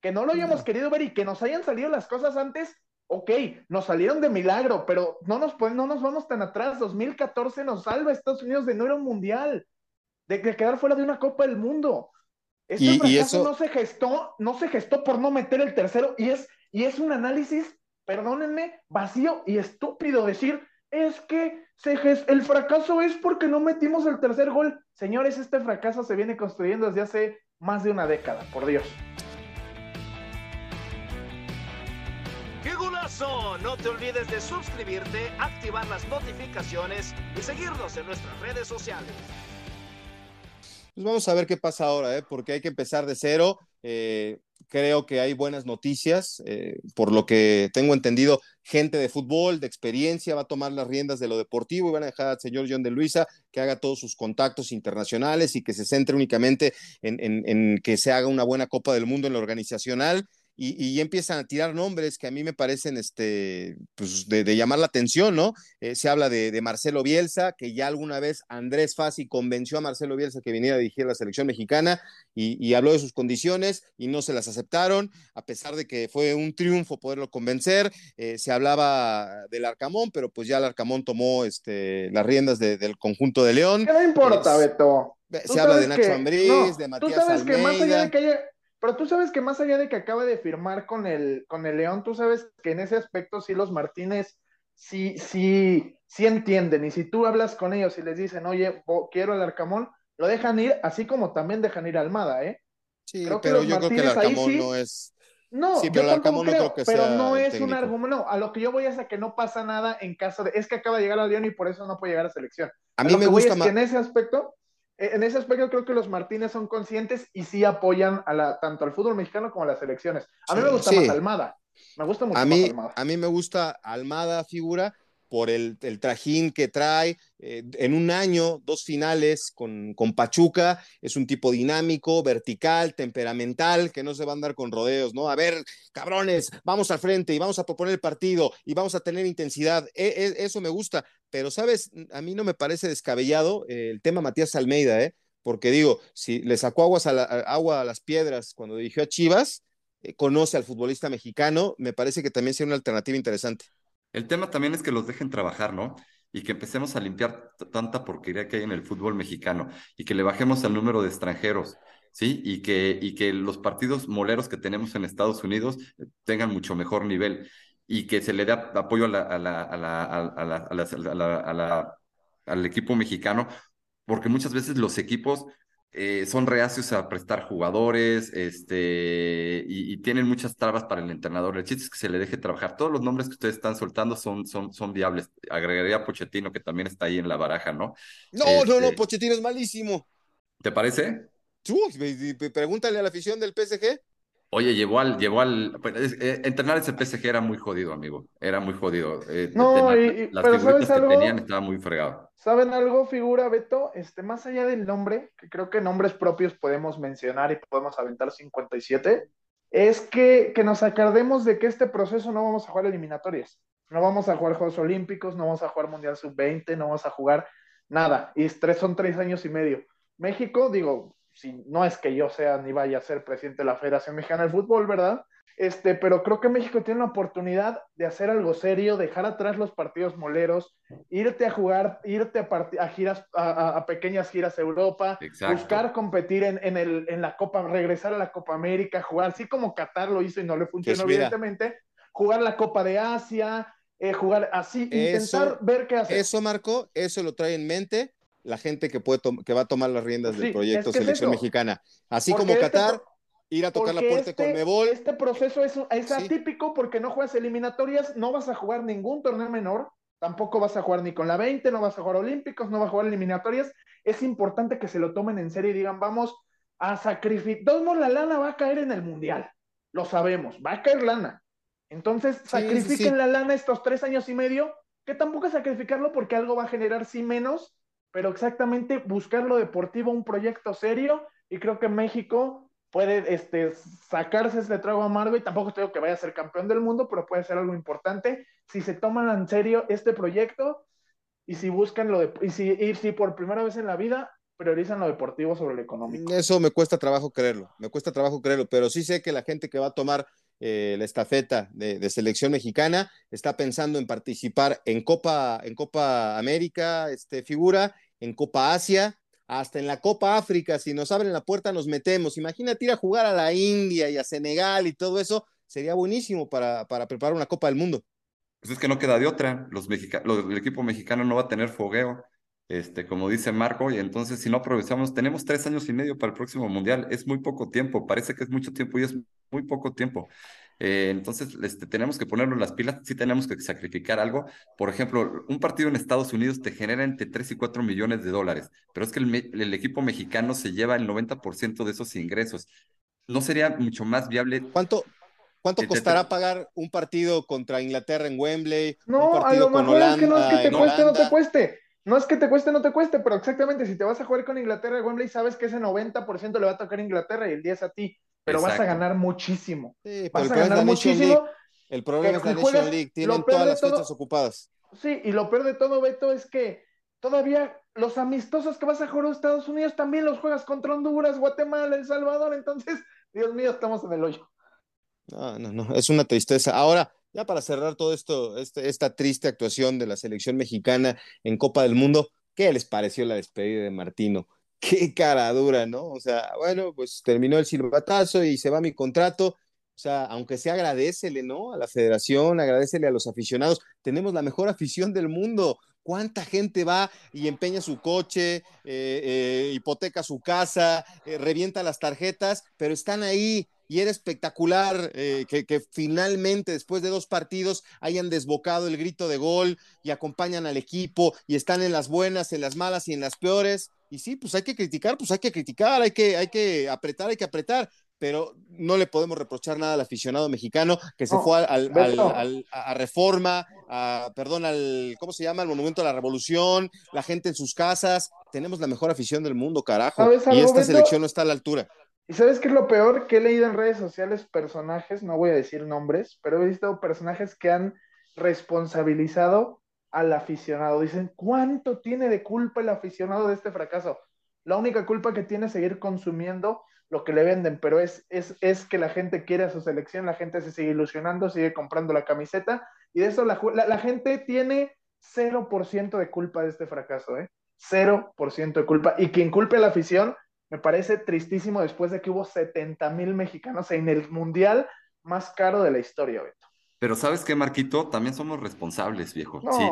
Que no lo hayamos querido ver y que nos hayan salido las cosas antes, ok, nos salieron de milagro, pero no nos, no nos vamos tan atrás. 2014 nos salva Estados Unidos de no ir a un mundial de, quedar fuera de una Copa del Mundo. Este fracaso no se gestó, no se gestó por no meter el tercero, y es, y es un análisis, perdónenme, vacío y estúpido decir, es que se el fracaso es porque no metimos el tercer gol. Señores, este fracaso se viene construyendo desde hace más de una década, por Dios. ¡Qué golazo! No te olvides de suscribirte, activar las notificaciones y seguirnos en nuestras redes sociales. Pues vamos a ver qué pasa ahora, ¿eh? porque hay que empezar de cero. Eh, creo que hay buenas noticias. Eh, por lo que tengo entendido, gente de fútbol, de experiencia, va a tomar las riendas de lo deportivo y van a dejar al señor John de Luisa que haga todos sus contactos internacionales y que se centre únicamente en, en que se haga una buena Copa del Mundo en lo organizacional y, empiezan a tirar nombres que a mí me parecen este, pues de, llamar la atención, ¿no? Eh, se habla de, Marcelo Bielsa, que ya alguna vez Andrés Fassi convenció a Marcelo Bielsa que viniera a dirigir la selección mexicana y, habló de sus condiciones y no se las aceptaron, a pesar de que fue un triunfo poderlo convencer. Eh, se hablaba del Arcamón, pero pues ya el Arcamón tomó este, las riendas del conjunto de León. ¿Qué no importa, Beto? Se habla de Nacho Ambriz, de Matías tú sabes Que más allá de que haya pero tú sabes que más allá de que acaba de firmar con el, con el León, tú sabes que en ese aspecto sí los Martínez sí, sí, sí entienden. Y si tú hablas con ellos y les dicen, oye, quiero el Arcamón, lo dejan ir, así como también dejan ir a Almada, ¿eh? Sí, pero yo creo que el Arcamón no es. No, sí, pero yo tampoco creo, no creo que pero no es un argumento. No, a lo que yo voy es a que no pasa nada en caso de. Es que acaba de llegar al León y por eso no puede llegar a selección. A, mí me gusta más. en ese aspecto en ese aspecto creo que los Martínez son conscientes y sí apoyan a la, tanto al fútbol mexicano como a las selecciones. A mí me gusta más Almada. Me gusta mucho a mí, Almada. A mí me gusta Almada, figura, por el, trajín que trae. Eh, en un año, dos finales con, con, Pachuca, es un tipo dinámico, vertical, temperamental, que no se va a andar con rodeos, ¿no? A ver, cabrones, vamos al frente y vamos a proponer el partido y vamos a tener intensidad. E, e, eso me gusta, pero, ¿sabes? A mí no me parece descabellado eh, el tema Matías Almeida, ¿eh? Porque digo, si le sacó aguas a agua a las piedras cuando dirigió a Chivas, eh, conoce al futbolista mexicano, me parece que también sería una alternativa interesante. El tema también es que los dejen trabajar, ¿no? Y que empecemos a limpiar tanta porquería que hay en el fútbol mexicano y que le bajemos el número de extranjeros, ¿sí? Y que, y que los partidos moleros que tenemos en Estados Unidos eh, tengan mucho mejor nivel y que se le dé apoyo al equipo mexicano, porque muchas veces los equipos eh, son reacios a prestar jugadores, este, y, tienen muchas trabas para el entrenador. El chiste es que se le deje trabajar. Todos los nombres que ustedes están soltando son, son, son viables. Agregaría a Pochettino, que también está ahí en la baraja, ¿no? No, no, no, este Pochettino es malísimo. ¿Te parece? pregúntale a la afición del PSG. Oye, llevó al, llevó al, eh, entrenar ese PSG era muy jodido, amigo, era muy jodido. Eh, no, las figuritas que tenían estaba muy fregado. ¿Saben algo, figura, Beto? Este, más allá del nombre, que creo que nombres propios podemos mencionar y podemos aventar 57, es que, que nos acordemos de que este proceso no vamos a jugar eliminatorias, no vamos a jugar Juegos Olímpicos, no vamos a jugar Mundial Sub-20, no vamos a jugar nada, y tres, son tres años y medio. México, digo, si no es que yo sea ni vaya a ser presidente de la Federación Mexicana de Fútbol, ¿verdad? Este, pero creo que México tiene una oportunidad de hacer algo serio, dejar atrás los partidos moleros, irte a jugar, irte a, giras, a, pequeñas giras a Europa, buscar competir en, en, el, en la Copa, regresar a la Copa América, jugar, así como Qatar lo hizo y no le funcionó, evidentemente, jugar la Copa de Asia, eh, jugar así, intentar ver qué hacer. Eso, Marco, eso lo trae en mente la gente que, puede que va a tomar las riendas del proyecto Selección Mexicana. Así como este Qatar, ir a tocar la puerta con este Mebol. Este proceso es, es atípico porque no juegas eliminatorias, no vas a jugar ningún torneo menor, tampoco vas a jugar ni con la 20, no vas a jugar olímpicos, no vas a jugar eliminatorias. Es importante que se lo tomen en serio y digan, vamos a sacrificar. la lana va a caer en el mundial. Lo sabemos, va a caer lana. Entonces, sacrifiquen la lana estos tres años y medio, que tampoco es sacrificarlo porque algo va a generar sí menos, pero exactamente buscar lo deportivo, un proyecto serio, y creo que México puede este, sacarse este trago amargo y tampoco creo que vaya a ser campeón del mundo, pero puede ser algo importante si se toman en serio este proyecto y si buscan lo de, y si, y si por primera vez en la vida priorizan lo deportivo sobre lo económico. Eso me cuesta trabajo creerlo, me cuesta trabajo creerlo, pero sí sé que la gente que va a tomar eh, la estafeta de, selección mexicana está pensando en participar en Copa, en Copa América, este, figura, en Copa Asia, hasta en la Copa África, si nos abren la puerta nos metemos. Imagínate ir a jugar a la India y a Senegal y todo eso, sería buenísimo para, para preparar una Copa del Mundo. Pues es que no queda de otra, los el equipo mexicano no va a tener fogueo, este, como dice Marco, y entonces si no aprovechamos, tenemos tres años y medio para el próximo Mundial, es muy poco tiempo, parece que es mucho tiempo y es muy poco tiempo. Eh, entonces, este, tenemos que ponerlo en las pilas, sí tenemos que sacrificar algo. Por ejemplo, un partido en Estados Unidos te genera entre 3 y 4 millones de dólares, pero es que el, equipo mexicano se lleva el 90% de esos ingresos. ¿No sería mucho más viable? ¿Cuánto, ¿Cuánto costará pagar un partido contra Inglaterra en Wembley? No, un partido a lo mejor es que no es que te cueste, no te cueste. No es que te cueste, no te cueste, pero exactamente, si te vas a jugar con Inglaterra en Wembley, sabes que ese 90% le va a tocar a Inglaterra y el 10 a ti pero vas a ganar muchísimo. Sí, vas a ganar muchísimo. El problema es la Nation League, tienen todas las fechas ocupadas. Sí, y lo peor de todo, Beto, es que todavía los amistosos que vas a jugar a Estados Unidos también los juegas contra Honduras, Guatemala, El Salvador, entonces, Dios mío, estamos en el hoyo. No, no, no, es una tristeza. Ahora, ya para cerrar todo esto, este, esta triste actuación de la selección mexicana en Copa del Mundo, ¿qué les pareció la despedida de Martino? Qué cara dura, ¿no? O sea, bueno, pues terminó el silbatazo y se va mi contrato. O sea, aunque sea agradecele, ¿no? A la federación, agradecele a los aficionados. Tenemos la mejor afición del mundo. ¿Cuánta gente va y empeña su coche, eh, eh, hipoteca su casa, eh, revienta las tarjetas, pero están ahí? y era espectacular que, que, finalmente después de dos partidos hayan desbocado el grito de gol y acompañan al equipo y están en las buenas, en las malas y en las peores. Y sí, pues hay que criticar, pues hay que criticar, hay que, hay que apretar, hay que apretar. pero no le podemos reprochar nada al aficionado mexicano que se fue al, a Reforma, a, perdón, al, ¿cómo se llama? Al Monumento a la Revolución, la gente en sus casas. Tenemos la mejor afición del mundo, carajo. y esta selección no está a la altura. ¿Y sabes qué es lo peor? Que he leído en redes sociales personajes, no voy a decir nombres, pero he visto personajes que han responsabilizado al aficionado. Dicen, ¿cuánto tiene de culpa el aficionado de este fracaso? La única culpa que tiene es seguir consumiendo lo que le venden, pero es, es, es que la gente quiere a su selección, la gente se sigue ilusionando, sigue comprando la camiseta, y de eso la, la, gente tiene 0% de culpa de este fracaso, ¿eh? 0% de culpa. Y quien culpe a la afición, me parece tristísimo después de que hubo 70 mil mexicanos en el mundial más caro de la historia, Beto. Pero sabes qué, Marquito, también somos responsables, viejo. sí,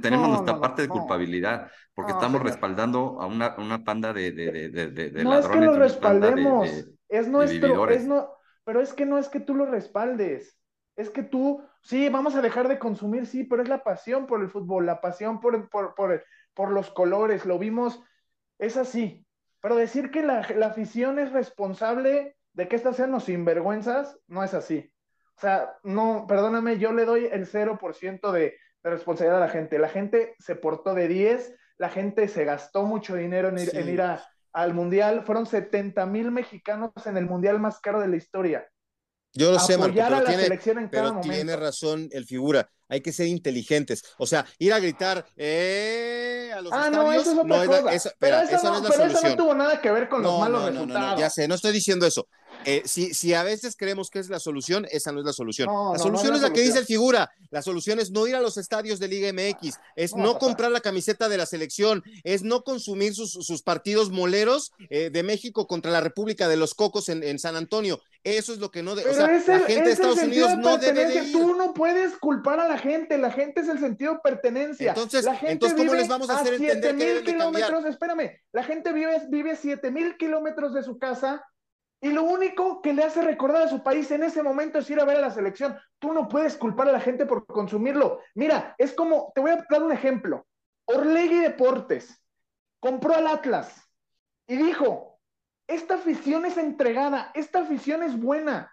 tenemos nuestra parte de culpabilidad, porque estamos respaldando a una, una panda de, de, de, de no es que lo respaldemos, es nuestro, es no, pero es que no es que tú lo respaldes, es que tú, sí, vamos a dejar de consumir, sí, pero es la pasión por el fútbol, la pasión por, por, por, por los colores, lo vimos, es así. Pero decir que la, la afición es responsable de que estas sean los sinvergüenzas, no es así. O sea, no, perdóname, yo le doy el 0% de, de responsabilidad a la gente. La gente se portó de 10, la gente se gastó mucho dinero en ir, al Mundial. Fueron 70 mil mexicanos en el Mundial más caro de la historia. Yo lo sé, Marco, pero, tiene, pero tiene razón el figura. Hay que ser inteligentes. O sea, ir a gritar eh, a los ah, no, eso es otra cosa. pero, eso no, pero eso no tuvo nada que ver con los malos resultados. ya sé, no estoy diciendo eso. Eh, si, a veces creemos que es la solución, esa no es la solución. la solución es la, que dice el figura. La solución es no ir a los estadios de Liga MX, es no, comprar la camiseta de la selección, es no consumir sus, partidos moleros eh, de México contra la República de los Cocos en, San Antonio. Eso es lo que no. De, o sea, la gente de Estados Unidos no debe de ir. Tú no puedes culpar a la gente, la gente es el sentido de pertenencia. Entonces, entonces ¿cómo les vamos a hacer entender que deben kilómetros, Espérame, la gente vive, vive 7 mil kilómetros de su casa y lo único que le hace recordar a su país en ese momento es ir a ver a la selección. Tú no puedes culpar a la gente por consumirlo. Mira, es como, te voy a dar un ejemplo. Orlegui Deportes compró al Atlas y dijo, esta afición es entregada, esta afición es buena.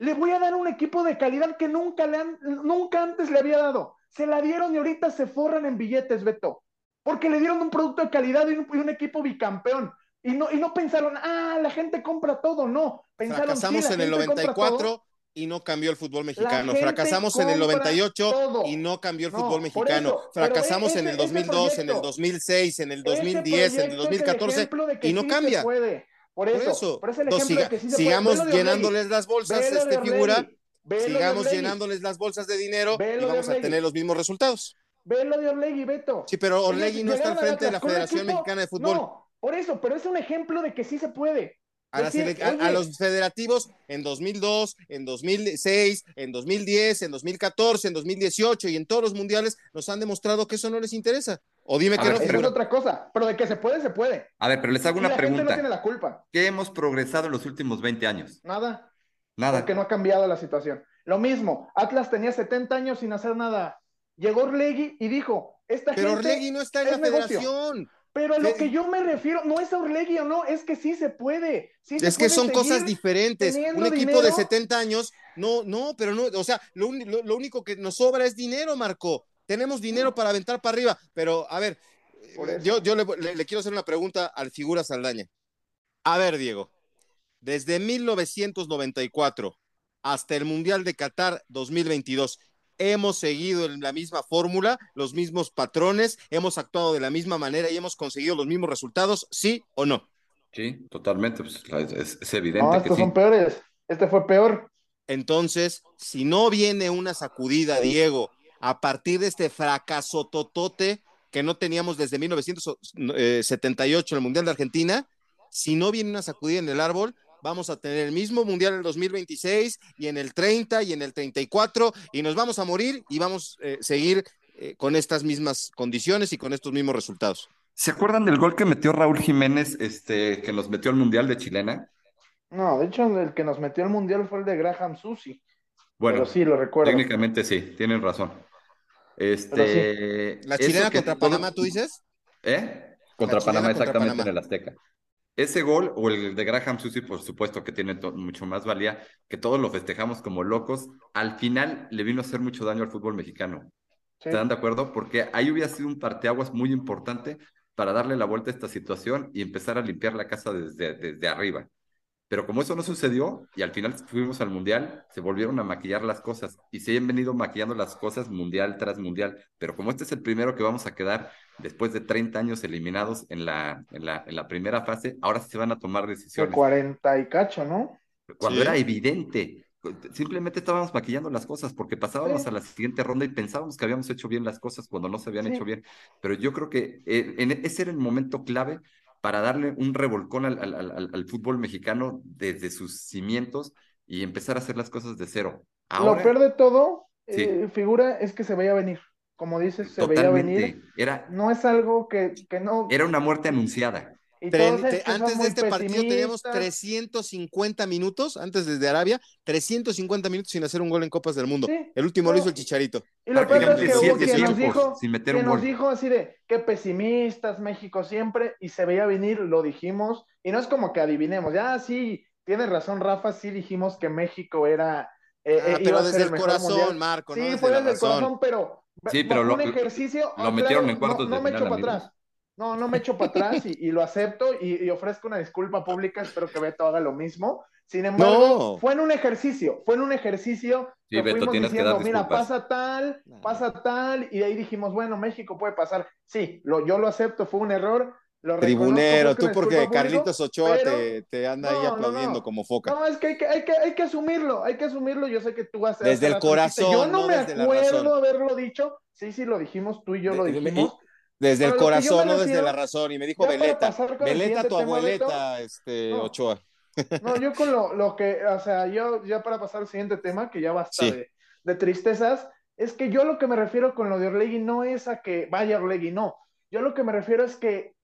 Le voy a dar un equipo de calidad que nunca, le han, nunca antes le había dado. Se la dieron y ahorita se forran en billetes, Beto. Porque le dieron un producto de calidad y un equipo bicampeón. Y no, y no pensaron, ah, la gente compra todo, no. Pensaron, Fracasamos en el 94 y no cambió el fútbol mexicano. Fracasamos en el 98 y no cambió el fútbol mexicano. Fracasamos en el 2002, en el 2006, en el 2010, en el 2014 y no cambia. Por eso, por sigamos llenándoles las bolsas, este figura, sigamos llenándoles las bolsas de dinero y vamos a tener los mismos resultados. Ve lo de Orlegui, Beto. Sí, pero Orlegui no está al frente de la Federación Mexicana de Fútbol. Por eso, pero es un ejemplo de que sí se puede. A, los federativos en 2002, en 2006, en 2010, en 2014, en 2018 y en todos los mundiales nos han demostrado que eso no les interesa. O dime que no. Eso es otra cosa, pero de que se puede, se puede. A ver, pero les hago una pregunta. no tiene la culpa. ¿Qué hemos progresado en los últimos 20 años? Nada. Nada. Porque no ha cambiado la situación. Lo mismo, Atlas tenía 70 años sin hacer nada. Llegó Orlegui y dijo, esta pero gente Orlegui no está en la federación. Pero a lo que yo me refiero no es a Orlegui o no, es que sí se puede. es que son cosas diferentes. Un equipo de 70 años, no, no, pero no, o sea, lo, único que nos sobra es dinero, Marco. Tenemos dinero para aventar para arriba, pero a ver, yo, yo le, le, quiero hacer una pregunta al figura Saldaña. A ver, Diego, desde 1994 hasta el Mundial de Qatar 2022, hemos seguido en la misma fórmula, los mismos patrones, hemos actuado de la misma manera y hemos conseguido los mismos resultados, ¿sí o no? Sí, totalmente, pues, es, evidente. No, estos son peores, este fue peor. Entonces, si no viene una sacudida, Diego, a partir de este fracaso totote que no teníamos desde 1978 en el Mundial de Argentina, si no viene una sacudida en el árbol, vamos a tener el mismo mundial en el 2026 y en el 30 y en el 34 y nos vamos a morir y vamos a eh, seguir eh, con estas mismas condiciones y con estos mismos resultados. ¿Se acuerdan del gol que metió Raúl Jiménez, este, que nos metió al mundial de chilena? No, de hecho el que nos metió al mundial fue el de Graham Susi. Bueno, sí, lo recuerdo. Técnicamente sí, tienen razón. Este, ¿La chilena contra Panamá, tú dices? ¿Eh? Contra Panamá, exactamente, en el Azteca. Ese gol o el de Graham Susi, por supuesto que tiene mucho más valía, que todos lo festejamos como locos, al final le vino a hacer mucho daño al fútbol mexicano. ¿Están de acuerdo? Porque ahí hubiera sido un parteaguas muy importante para darle la vuelta a esta situación y empezar a limpiar la casa desde, desde arriba. Pero como eso no sucedió y al final fuimos al mundial, se volvieron a maquillar las cosas y se han venido maquillando las cosas mundial tras mundial. Pero como este es el primero que vamos a quedar después de 30 años eliminados en la, en la, en la primera fase, ahora sí se van a tomar decisiones. De 40 y cacho, ¿no? Cuando era evidente, simplemente estábamos maquillando las cosas porque pasábamos a la siguiente ronda y pensábamos que habíamos hecho bien las cosas cuando no se habían hecho bien. Pero yo creo que eh, en, ese era el momento clave para darle un revolcón al, fútbol mexicano desde sus cimientos y empezar a hacer las cosas de cero. Lo peor de todo, eh, figura, es que se veía venir. Como dices, se veía venir. Era, no es algo que, que no. Era una muerte anunciada. antes de este partido teníamos 350 minutos, antes desde Arabia, 350 minutos sin hacer un gol en Copas del Mundo. el último lo hizo el Chicharito. Y lo peor es que hubo quien nos dijo, sin meter un nos dijo así de, qué pesimistas, México siempre, y se veía venir, lo dijimos, y no es como que adivinemos, ya sí, tienes razón Rafa, sí dijimos que México era... Eh, ah, eh, pero desde el, corazón, Marco. Sí, fue desde el corazón, pero, sí, pero un ejercicio... Lo metieron en cuartos no, no me echo para atrás. No, no me echo para atrás y, lo acepto y, ofrezco una disculpa pública. Espero que Beto haga lo mismo. Sin embargo, fue en un ejercicio, fue en un ejercicio sí, Beto, tienes diciendo, mira, pasa tal, pasa tal, y de ahí dijimos, bueno, México puede pasar. Sí, lo, yo lo acepto, fue un error. Lo Tribunero, tú porque Carlitos Ochoa te, anda ahí aplaudiendo como foca. No, es que hay, que hay, que hay que asumirlo, hay que asumirlo. Yo sé que tú vas a Desde el corazón. Yo no, me acuerdo haberlo dicho. Sí, sí, lo dijimos, tú y yo lo dijimos. Desde el corazón, no desde la razón. Y me dijo Veleta. Veleta, tu abueleta, este, Ochoa. No, yo con lo, lo, que, o sea, yo ya para pasar al siguiente tema, que ya basta de, de, tristezas, es que yo lo que me refiero con lo de Orlegui no es a que vaya Orlegui, no. Yo lo que me refiero es que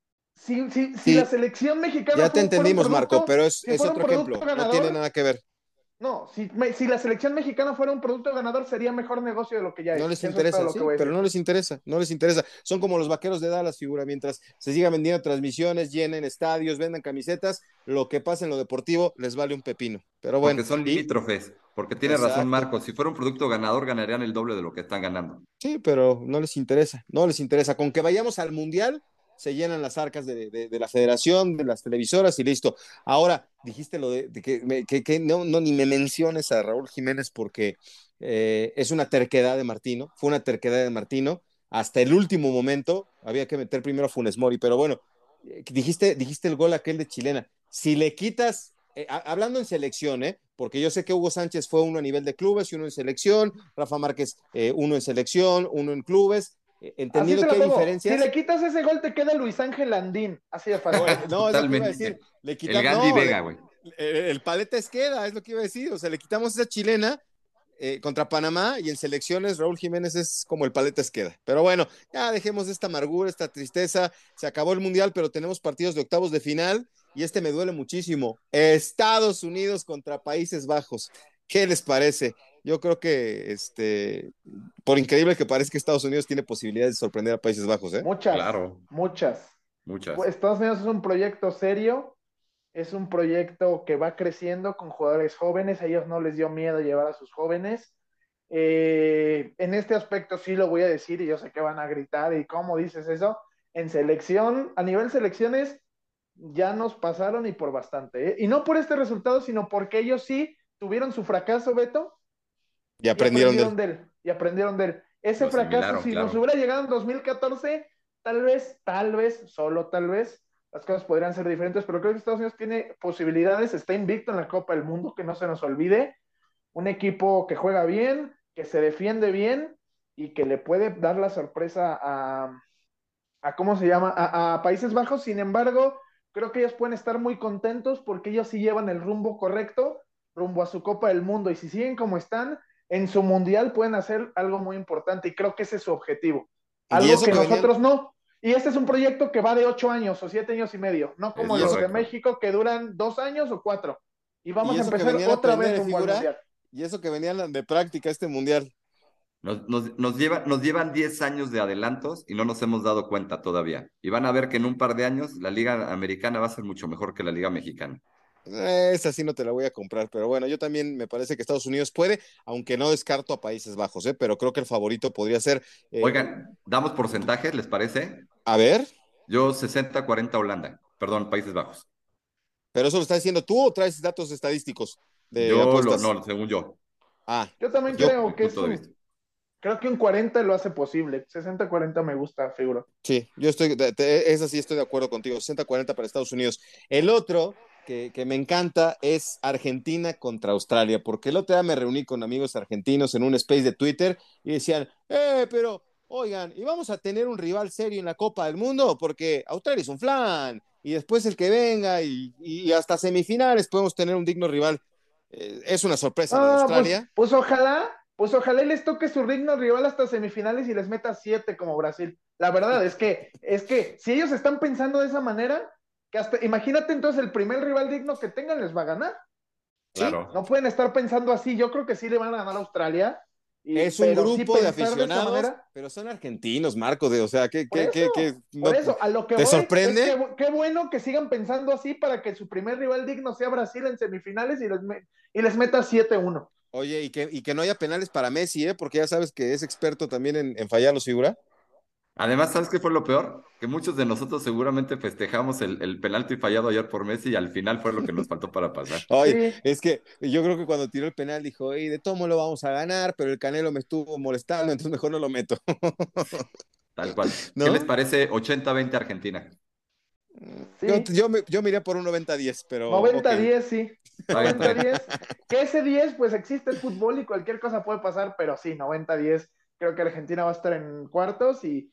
si, si, si la selección mexicana. Ya te entendimos, Marco, pero es, es otro ejemplo. no tiene nada que ver. No, si, si, la selección mexicana fuera un producto ganador, sería mejor negocio de lo que ya es. No les interesa, sí, pero no les interesa, no les interesa. Son como los vaqueros de Dallas, figura, mientras se siga vendiendo transmisiones, llenen estadios, vendan camisetas, lo que pasa en lo deportivo les vale un pepino. Pero bueno. Porque son limítrofes, porque tiene razón Marco, si fuera un producto ganador ganarían el doble de lo que están ganando. Sí, pero no les interesa, no les interesa. Con que vayamos al Mundial, se llenan las arcas de, la federación, de las televisoras y listo. Ahora, dijiste lo de, que, no, no, ni me menciones a Raúl Jiménez porque eh, es una terquedad de Martino, fue una terquedad de Martino. Hasta el último momento había que meter primero a Funes Mori, pero bueno, eh, dijiste, dijiste el gol aquel de chilena. Si le quitas, eh, hablando en selección, porque yo sé que Hugo Sánchez fue uno a nivel de clubes y uno en selección, Rafa Márquez uno en selección, uno en clubes, entendiendo que hay diferencias. Si le quitas ese gol, te queda Luis Ángel Andín. Así de fácil. no, es lo que iba a decir. Le el Gandhi Vega, güey. El, paleta queda, es lo que iba a decir. O sea, le quitamos esa chilena eh, contra Panamá y en selecciones Raúl Jiménez es como el paleta queda. Pero bueno, ya dejemos esta amargura, esta tristeza. Se acabó el mundial, pero tenemos partidos de octavos de final y este me duele muchísimo. Estados Unidos contra Países Bajos. ¿Qué les parece? Yo creo que, este, por increíble que parezca, Estados Unidos tiene posibilidades de sorprender a Países Bajos, ¿eh? Muchas, claro. muchas. Muchas. Pues, Estados Unidos es un proyecto serio, es un proyecto que va creciendo con jugadores jóvenes, a ellos no les dio miedo llevar a sus jóvenes. Eh, en este aspecto sí lo voy a decir y yo sé que van a gritar y cómo dices eso. En selección, a nivel selecciones, ya nos pasaron y por bastante. ¿eh? Y no por este resultado, sino porque ellos sí tuvieron su fracaso, Beto, y aprendieron, de, él. Y aprendieron de él. Ese fracaso, si nos hubiera llegado en 2014, tal vez, tal vez, solo tal vez, las cosas podrían ser diferentes, pero creo que Estados Unidos tiene posibilidades, está invicto en la Copa del Mundo, que no se nos olvide. Un equipo que juega bien, que se defiende bien y que le puede dar la sorpresa a, a ¿cómo se llama? A, a, Países Bajos. Sin embargo, creo que ellos pueden estar muy contentos porque ellos sí llevan el rumbo correcto, rumbo a su Copa del Mundo. Y si siguen como están, en su mundial pueden hacer algo muy importante y creo que ese es su objetivo. Algo que, nosotros no. Y este es un proyecto que va de ocho años o siete años y medio, no como los de México que duran dos años o cuatro. Y vamos a empezar otra vez un mundial. Y eso que venían de práctica este mundial. Nos, nos, nos, lleva, nos llevan 10 años de adelantos y no nos hemos dado cuenta todavía. Y van a ver que en un par de años la liga americana va a ser mucho mejor que la liga mexicana. Esa sí no te la voy a comprar, pero bueno, yo también me parece que Estados Unidos puede, aunque no descarto a Países Bajos, ¿eh? pero creo que el favorito podría ser. Eh... Oigan, damos porcentajes, ¿les parece? A ver. Yo 60-40 Holanda, perdón, Países Bajos. ¿Pero eso lo estás diciendo tú o traes datos estadísticos? De yo apuestas? Lo, no, según yo. Ah. Yo también yo, creo que es un, Creo que un 40 lo hace posible. 60-40 me gusta, figura. Sí, yo estoy, esa sí estoy de acuerdo contigo. 60-40 para Estados Unidos. El otro que, que, me encanta es Argentina contra Australia, porque el otro día me reuní con amigos argentinos en un space de Twitter y decían, eh, pero, oigan, ¿y vamos a tener un rival serio en la Copa del Mundo? Porque Australia es un flan, y después el que venga, y, y hasta semifinales podemos tener un digno rival. Eh, es una sorpresa ah, de Australia. Pues, pues ojalá, pues ojalá les toque su digno rival hasta semifinales y les meta siete como Brasil. La verdad es que, es que si ellos están pensando de esa manera, que hasta, imagínate entonces el primer rival digno que tengan les va a ganar. Claro. No pueden estar pensando así. Yo creo que sí le van a ganar a Australia. Y, es un grupo sí de aficionados, de pero son argentinos, Marco, de, o sea, ¿qué, qué, qué, qué no, por eso, a lo que ¿te voy sorprende? Es que, qué bueno que sigan pensando así para que su primer rival digno sea Brasil en semifinales y les, y les meta 7-1. Oye, y que, y que no haya penales para Messi, ¿eh? Porque ya sabes que es experto también en, en fallar los figura. Además, ¿sabes qué fue lo peor? Que muchos de nosotros seguramente festejamos el, el penalti fallado ayer por Messi y al final fue lo que nos faltó para pasar. Oye, sí. es que yo creo que cuando tiró el penal dijo, Oye, de todo lo vamos a ganar, pero el Canelo me estuvo molestando, entonces mejor no lo meto. Tal cual. ¿No? ¿Qué les parece 80-20 Argentina? Sí. Yo, yo, me, yo me iría por un 90-10, pero. 90-10, okay. sí. 90-10. que ese 10, pues existe el fútbol y cualquier cosa puede pasar, pero sí, 90-10. Creo que Argentina va a estar en cuartos y,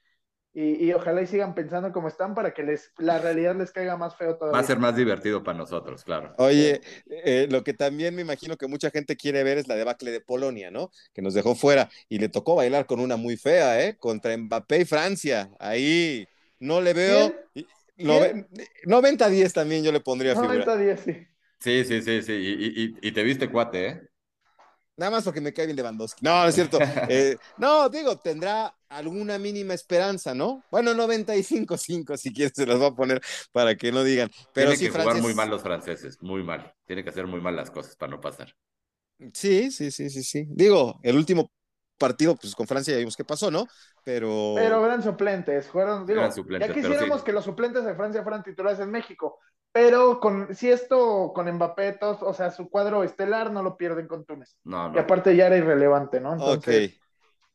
y, y, ojalá y sigan pensando como están para que les la realidad les caiga más feo todavía. Va a ser más divertido para nosotros, claro. Oye, eh, lo que también me imagino que mucha gente quiere ver es la debacle de Polonia, ¿no? Que nos dejó fuera y le tocó bailar con una muy fea, ¿eh? Contra Mbappé y Francia. Ahí no le veo. ¿Quién? 90-10 también yo le pondría 90-10, sí. Sí, sí, sí, sí. Y, y, y, te viste cuate, ¿eh? Nada más porque me cae bien Lewandowski. No, no es cierto. eh, no, digo, tendrá alguna mínima esperanza, ¿no? Bueno, 95-5 si quieres se las voy a poner para que no digan. Pero Tienen sí, que jugar muy mal los franceses, muy mal. Tienen que hacer muy mal las cosas para no pasar. Sí, sí, sí, sí, sí. Digo, el último partido, pues con Francia ya vimos qué pasó, ¿no? Pero. Pero eran suplentes, fueron, digo, Eran suplentes, ya quisiéramos sí. que los suplentes de Francia fueran titulares en México. Pero con, si esto con Mbappé, todos, o sea, su cuadro estelar no lo pierden con Túnez. No, no. Y aparte ya era irrelevante, ¿no? Entonces, Ok.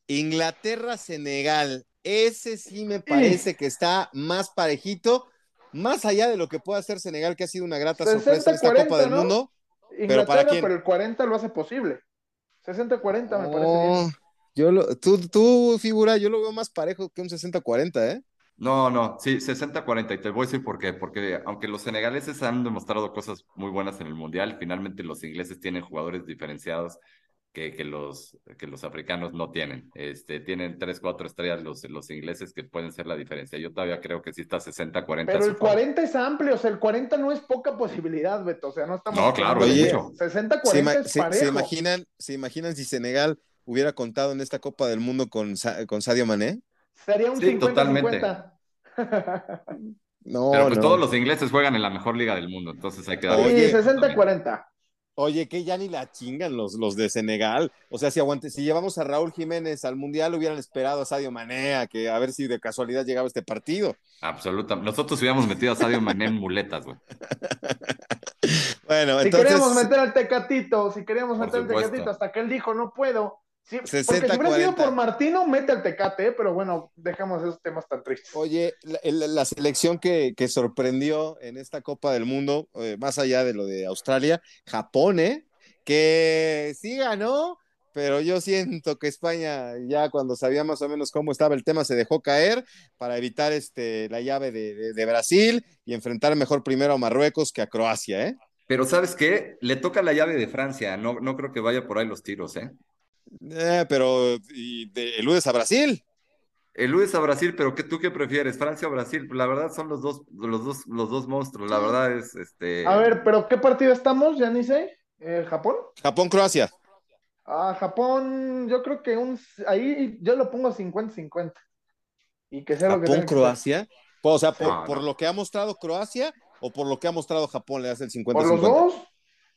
Inglaterra-Senegal. Ese sí me parece que está más parejito, más allá de lo que pueda hacer Senegal, que ha sido una grata sorpresa en esta 60-40, Copa del ¿no? Mundo. Inglaterra, para quién? pero el 40 lo hace posible. 60-40 me parece Oh, bien. yo lo, tú, tú, figura, yo lo veo más parejo que un 60-40, ¿eh? No, no, sí, 60-40, y te voy a decir por qué, porque aunque los senegaleses han demostrado cosas muy buenas en el Mundial, finalmente los ingleses tienen jugadores diferenciados que, que, los, que los africanos no tienen. Este, tienen 3, 4 estrellas los, los ingleses que pueden ser la diferencia. Yo todavía creo que sí está 60-40. Pero a su el favor. 40 es amplio, o sea, el 40 no es poca posibilidad, Beto. O sea, no estamos. No, claro, de- mucho. 60-40 ¿Se, ima- es se- parejo. se imaginan, ¿Se imaginan si Senegal hubiera contado en esta Copa del Mundo con, con Sadio Mané? Sería un Sí, totalmente. 50-50. No, Pero pues no. todos los ingleses juegan en la mejor liga del mundo, entonces hay que darle Oye, Sí, 60-40. Oye, que ya ni la chingan los, los de Senegal. O sea, si aguante, si llevamos a Raúl Jiménez al Mundial, hubieran esperado a Sadio Mané a que a ver si de casualidad llegaba este partido. Absolutamente. Nosotros hubiéramos metido a Sadio Mané en muletas, güey. Bueno, Si entonces. queríamos meter al Tecatito, si queríamos Por meter al. Tecatito, hasta que él dijo, no puedo. Sí, porque 60, si hubiera sido 40. por Martino, mete al Tecate, ¿eh? pero bueno, dejamos esos temas tan tristes. Oye, la, el- la selección que, que sorprendió en esta Copa del Mundo, eh, más allá de lo de Australia, Japón, ¿eh? Que sí ganó, pero yo siento que España, ya cuando sabía más o menos cómo estaba el tema, se dejó caer para evitar este, la llave de, de- de Brasil y enfrentar mejor primero a Marruecos que a Croacia, ¿eh? Pero ¿sabes qué? Le toca la llave de Francia. No, no creo que vaya por ahí los tiros, ¿eh? Eh, pero y de, eludes a Brasil. Eludes a Brasil, pero ¿qué, ¿tú qué prefieres? ¿Francia o Brasil? La verdad son los dos, los dos, los dos monstruos. La verdad es, este... A ver, pero ¿qué partido estamos? Ya ni sé. Eh, ¿Japón? Japón-Croacia. A Japón, yo creo que un, ahí yo lo pongo 50-50. Y que sea lo que Japón, Croacia. O sea, por, lo que ha mostrado Croacia o por lo que ha mostrado Japón le das el 50-50. Por los dos.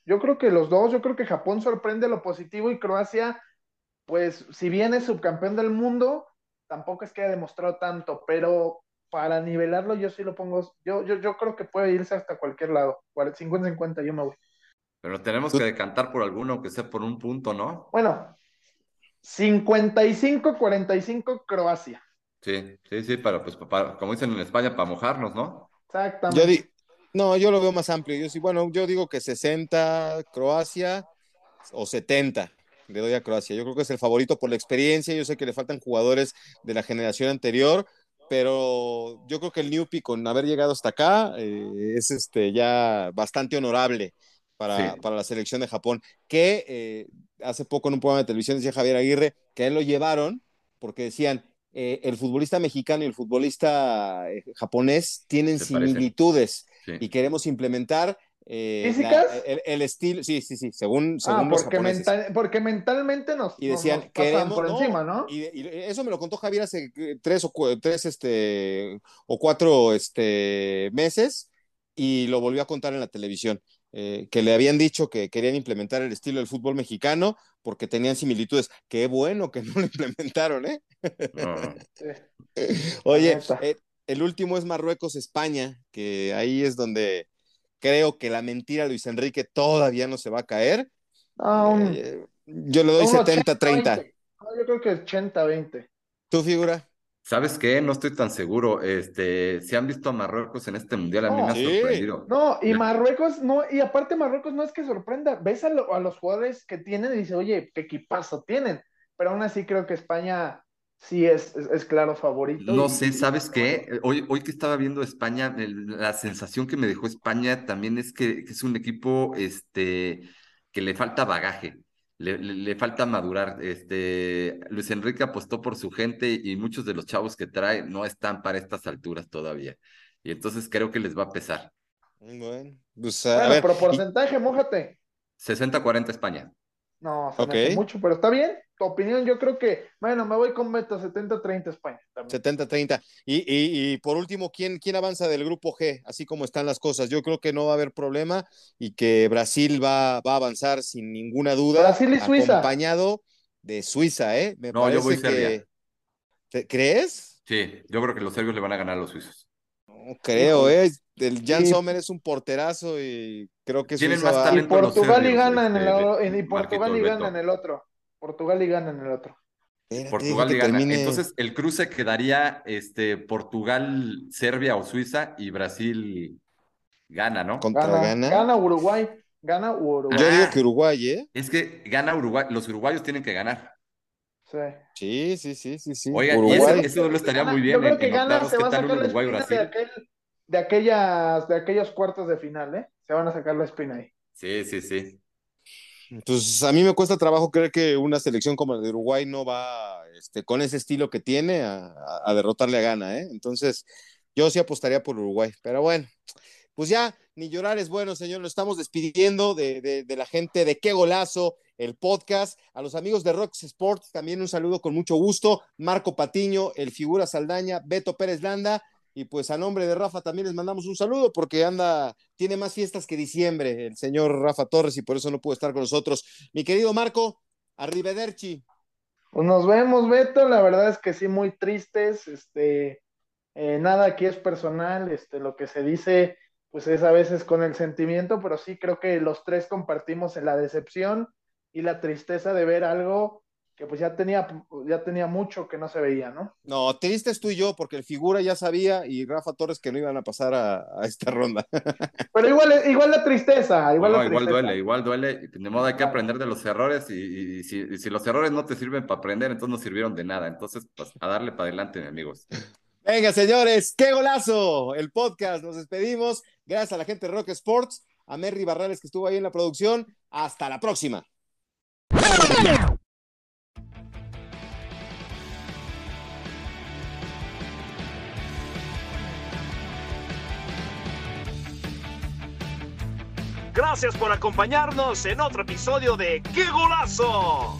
Yo creo que los dos. Yo creo que Japón sorprende lo positivo y Croacia, pues, si bien es subcampeón del mundo, tampoco es que haya demostrado tanto, pero para nivelarlo yo sí lo pongo, yo, yo, yo creo que puede irse hasta cualquier lado. 50-50 yo me voy. Pero tenemos que decantar por alguno, aunque sea por un punto, ¿no? Bueno, 55-45 Croacia. Sí, sí, sí, para, pues, como dicen en España, para mojarnos, ¿no? Exactamente. no, yo lo veo más amplio. Yo sí, bueno, yo digo que 60 Croacia o 70 le doy a Croacia. Yo creo que es el favorito por la experiencia. Yo sé que le faltan jugadores de la generación anterior, pero yo creo que el Newpi con haber llegado hasta acá eh, es este ya bastante honorable para, para la selección de Japón, que eh, hace poco en un programa de televisión decía Javier Aguirre que a él lo llevaron porque decían, eh, el futbolista mexicano y el futbolista eh, japonés tienen similitudes y queremos implemenar el, estilo, sí, sí, sí, según, ah, porque, porque mentalmente nos, y decían, queremos, por encima, ¿no? Y, eso me lo contó Javier hace tres o tres, este, o cuatro este, meses y lo volvió a contar en la televisión. Eh, que le habían dicho que querían implementar el estilo del fútbol mexicano porque tenían similitudes. Qué bueno que no lo implementaron, ¿eh? Oye, eh, el último es Marruecos-España, que ahí es donde creo que la mentira Luis Enrique todavía no se va a caer. Eh, yo le doy 70-30. Yo creo que 80-20. ¿Tu figura? ¿Sabes qué? No estoy tan seguro. Este, si han visto a Marruecos en este mundial, a mí me ha sorprendido. No, y Marruecos, no, y aparte Marruecos no es que sorprenda. Ves a, los jugadores que tienen y dices, oye, qué equipazo tienen. Pero aún así creo que España sí es, es, claro favorito. No sé, ¿sabes qué? Hoy, hoy que estaba viendo España, la sensación que me dejó España también es que, que es un equipo este, que le falta bagaje le, falta madurar. Este, Luis Enrique apostó por su gente y muchos de los chavos que trae no están para estas alturas todavía. Y entonces creo que les va a pesar. Bueno, pues, pero porcentaje, mójate. 60-40 España. No, se mucho, pero está bien. Tu opinión, yo creo que, bueno, me voy con Meta 70-30 España. 70-30. Y, y, por último, ¿quién, ¿quién avanza del grupo G? Así como están las cosas. Yo creo que no va a haber problema y que Brasil va, va a avanzar sin ninguna duda. Brasil y Suiza. Acompañado de Suiza, ¿eh? no, yo voy Serbia. ¿Crees? Sí, yo creo que los serbios le van a ganar a los suizos. No creo, ¿eh? El Jan Sommer es un porterazo y creo que Tienen más talento y Portugal y gana en el, y Portugal y gana en el otro. Portugal y gana en el otro. Portugal y gana. Entonces el cruce quedaría este, Portugal, Serbia o Suiza y Brasil gana, ¿no? Contra gana, gana. Uruguay. Gana Uruguay. Yo digo que Uruguay, ¿eh? Es que gana Uruguay. Los uruguayos tienen que ganar. Sí. Sí, sí, sí, sí. Oiga, Uruguay. eso, lo estaría muy bien. Yo creo que gana, se va a sacar Uruguay, Brasil. De, de, aquellas, de aquellos cuartos de final, ¿eh? Se van a sacar la espina ahí. Sí, sí, sí. Entonces, a mí me cuesta trabajo creer que una selección como la de Uruguay no va este, con ese estilo que tiene a, derrotarle a Gana, ¿eh? Entonces, yo sí apostaría por Uruguay. Pero bueno, pues ya, ni llorar es bueno, señor. Nos estamos despidiendo de, de, la gente de Qué Golazo, el podcast. A los amigos de Rocks Sports, también un saludo con mucho gusto. Marco Patiño, el figura Saldaña, Beto Pérez Landa. Y pues a nombre de Rafa también les mandamos un saludo porque anda, tiene más fiestas que diciembre el señor Rafa Torres y por eso no pudo estar con nosotros. Mi querido Marco, arrivederci. Pues nos vemos, Beto. La verdad es que sí, muy tristes. Este, eh, nada aquí es personal. Este, lo que se dice, pues es a veces con el sentimiento, pero sí creo que los tres compartimos la decepción y la tristeza de ver algo que pues ya tenía, ya tenía mucho que no se veía, ¿no? No, tristes tú y yo, porque el figura ya sabía y Rafa Torres que no iban a pasar a, esta ronda. Pero igual, igual la tristeza, igual no, igual duele, igual duele. De modo hay que aprender de los errores y, si, si, los errores no te sirven para aprender, entonces no sirvieron de nada. Entonces, pues a darle para adelante, amigos. Venga, señores, qué golazo el podcast. Nos despedimos. Gracias a la gente de Rock Sports, a Merry Barrales que estuvo ahí en la producción. Hasta la próxima. Gracias por acompañarnos en otro episodio de ¡Qué golazo!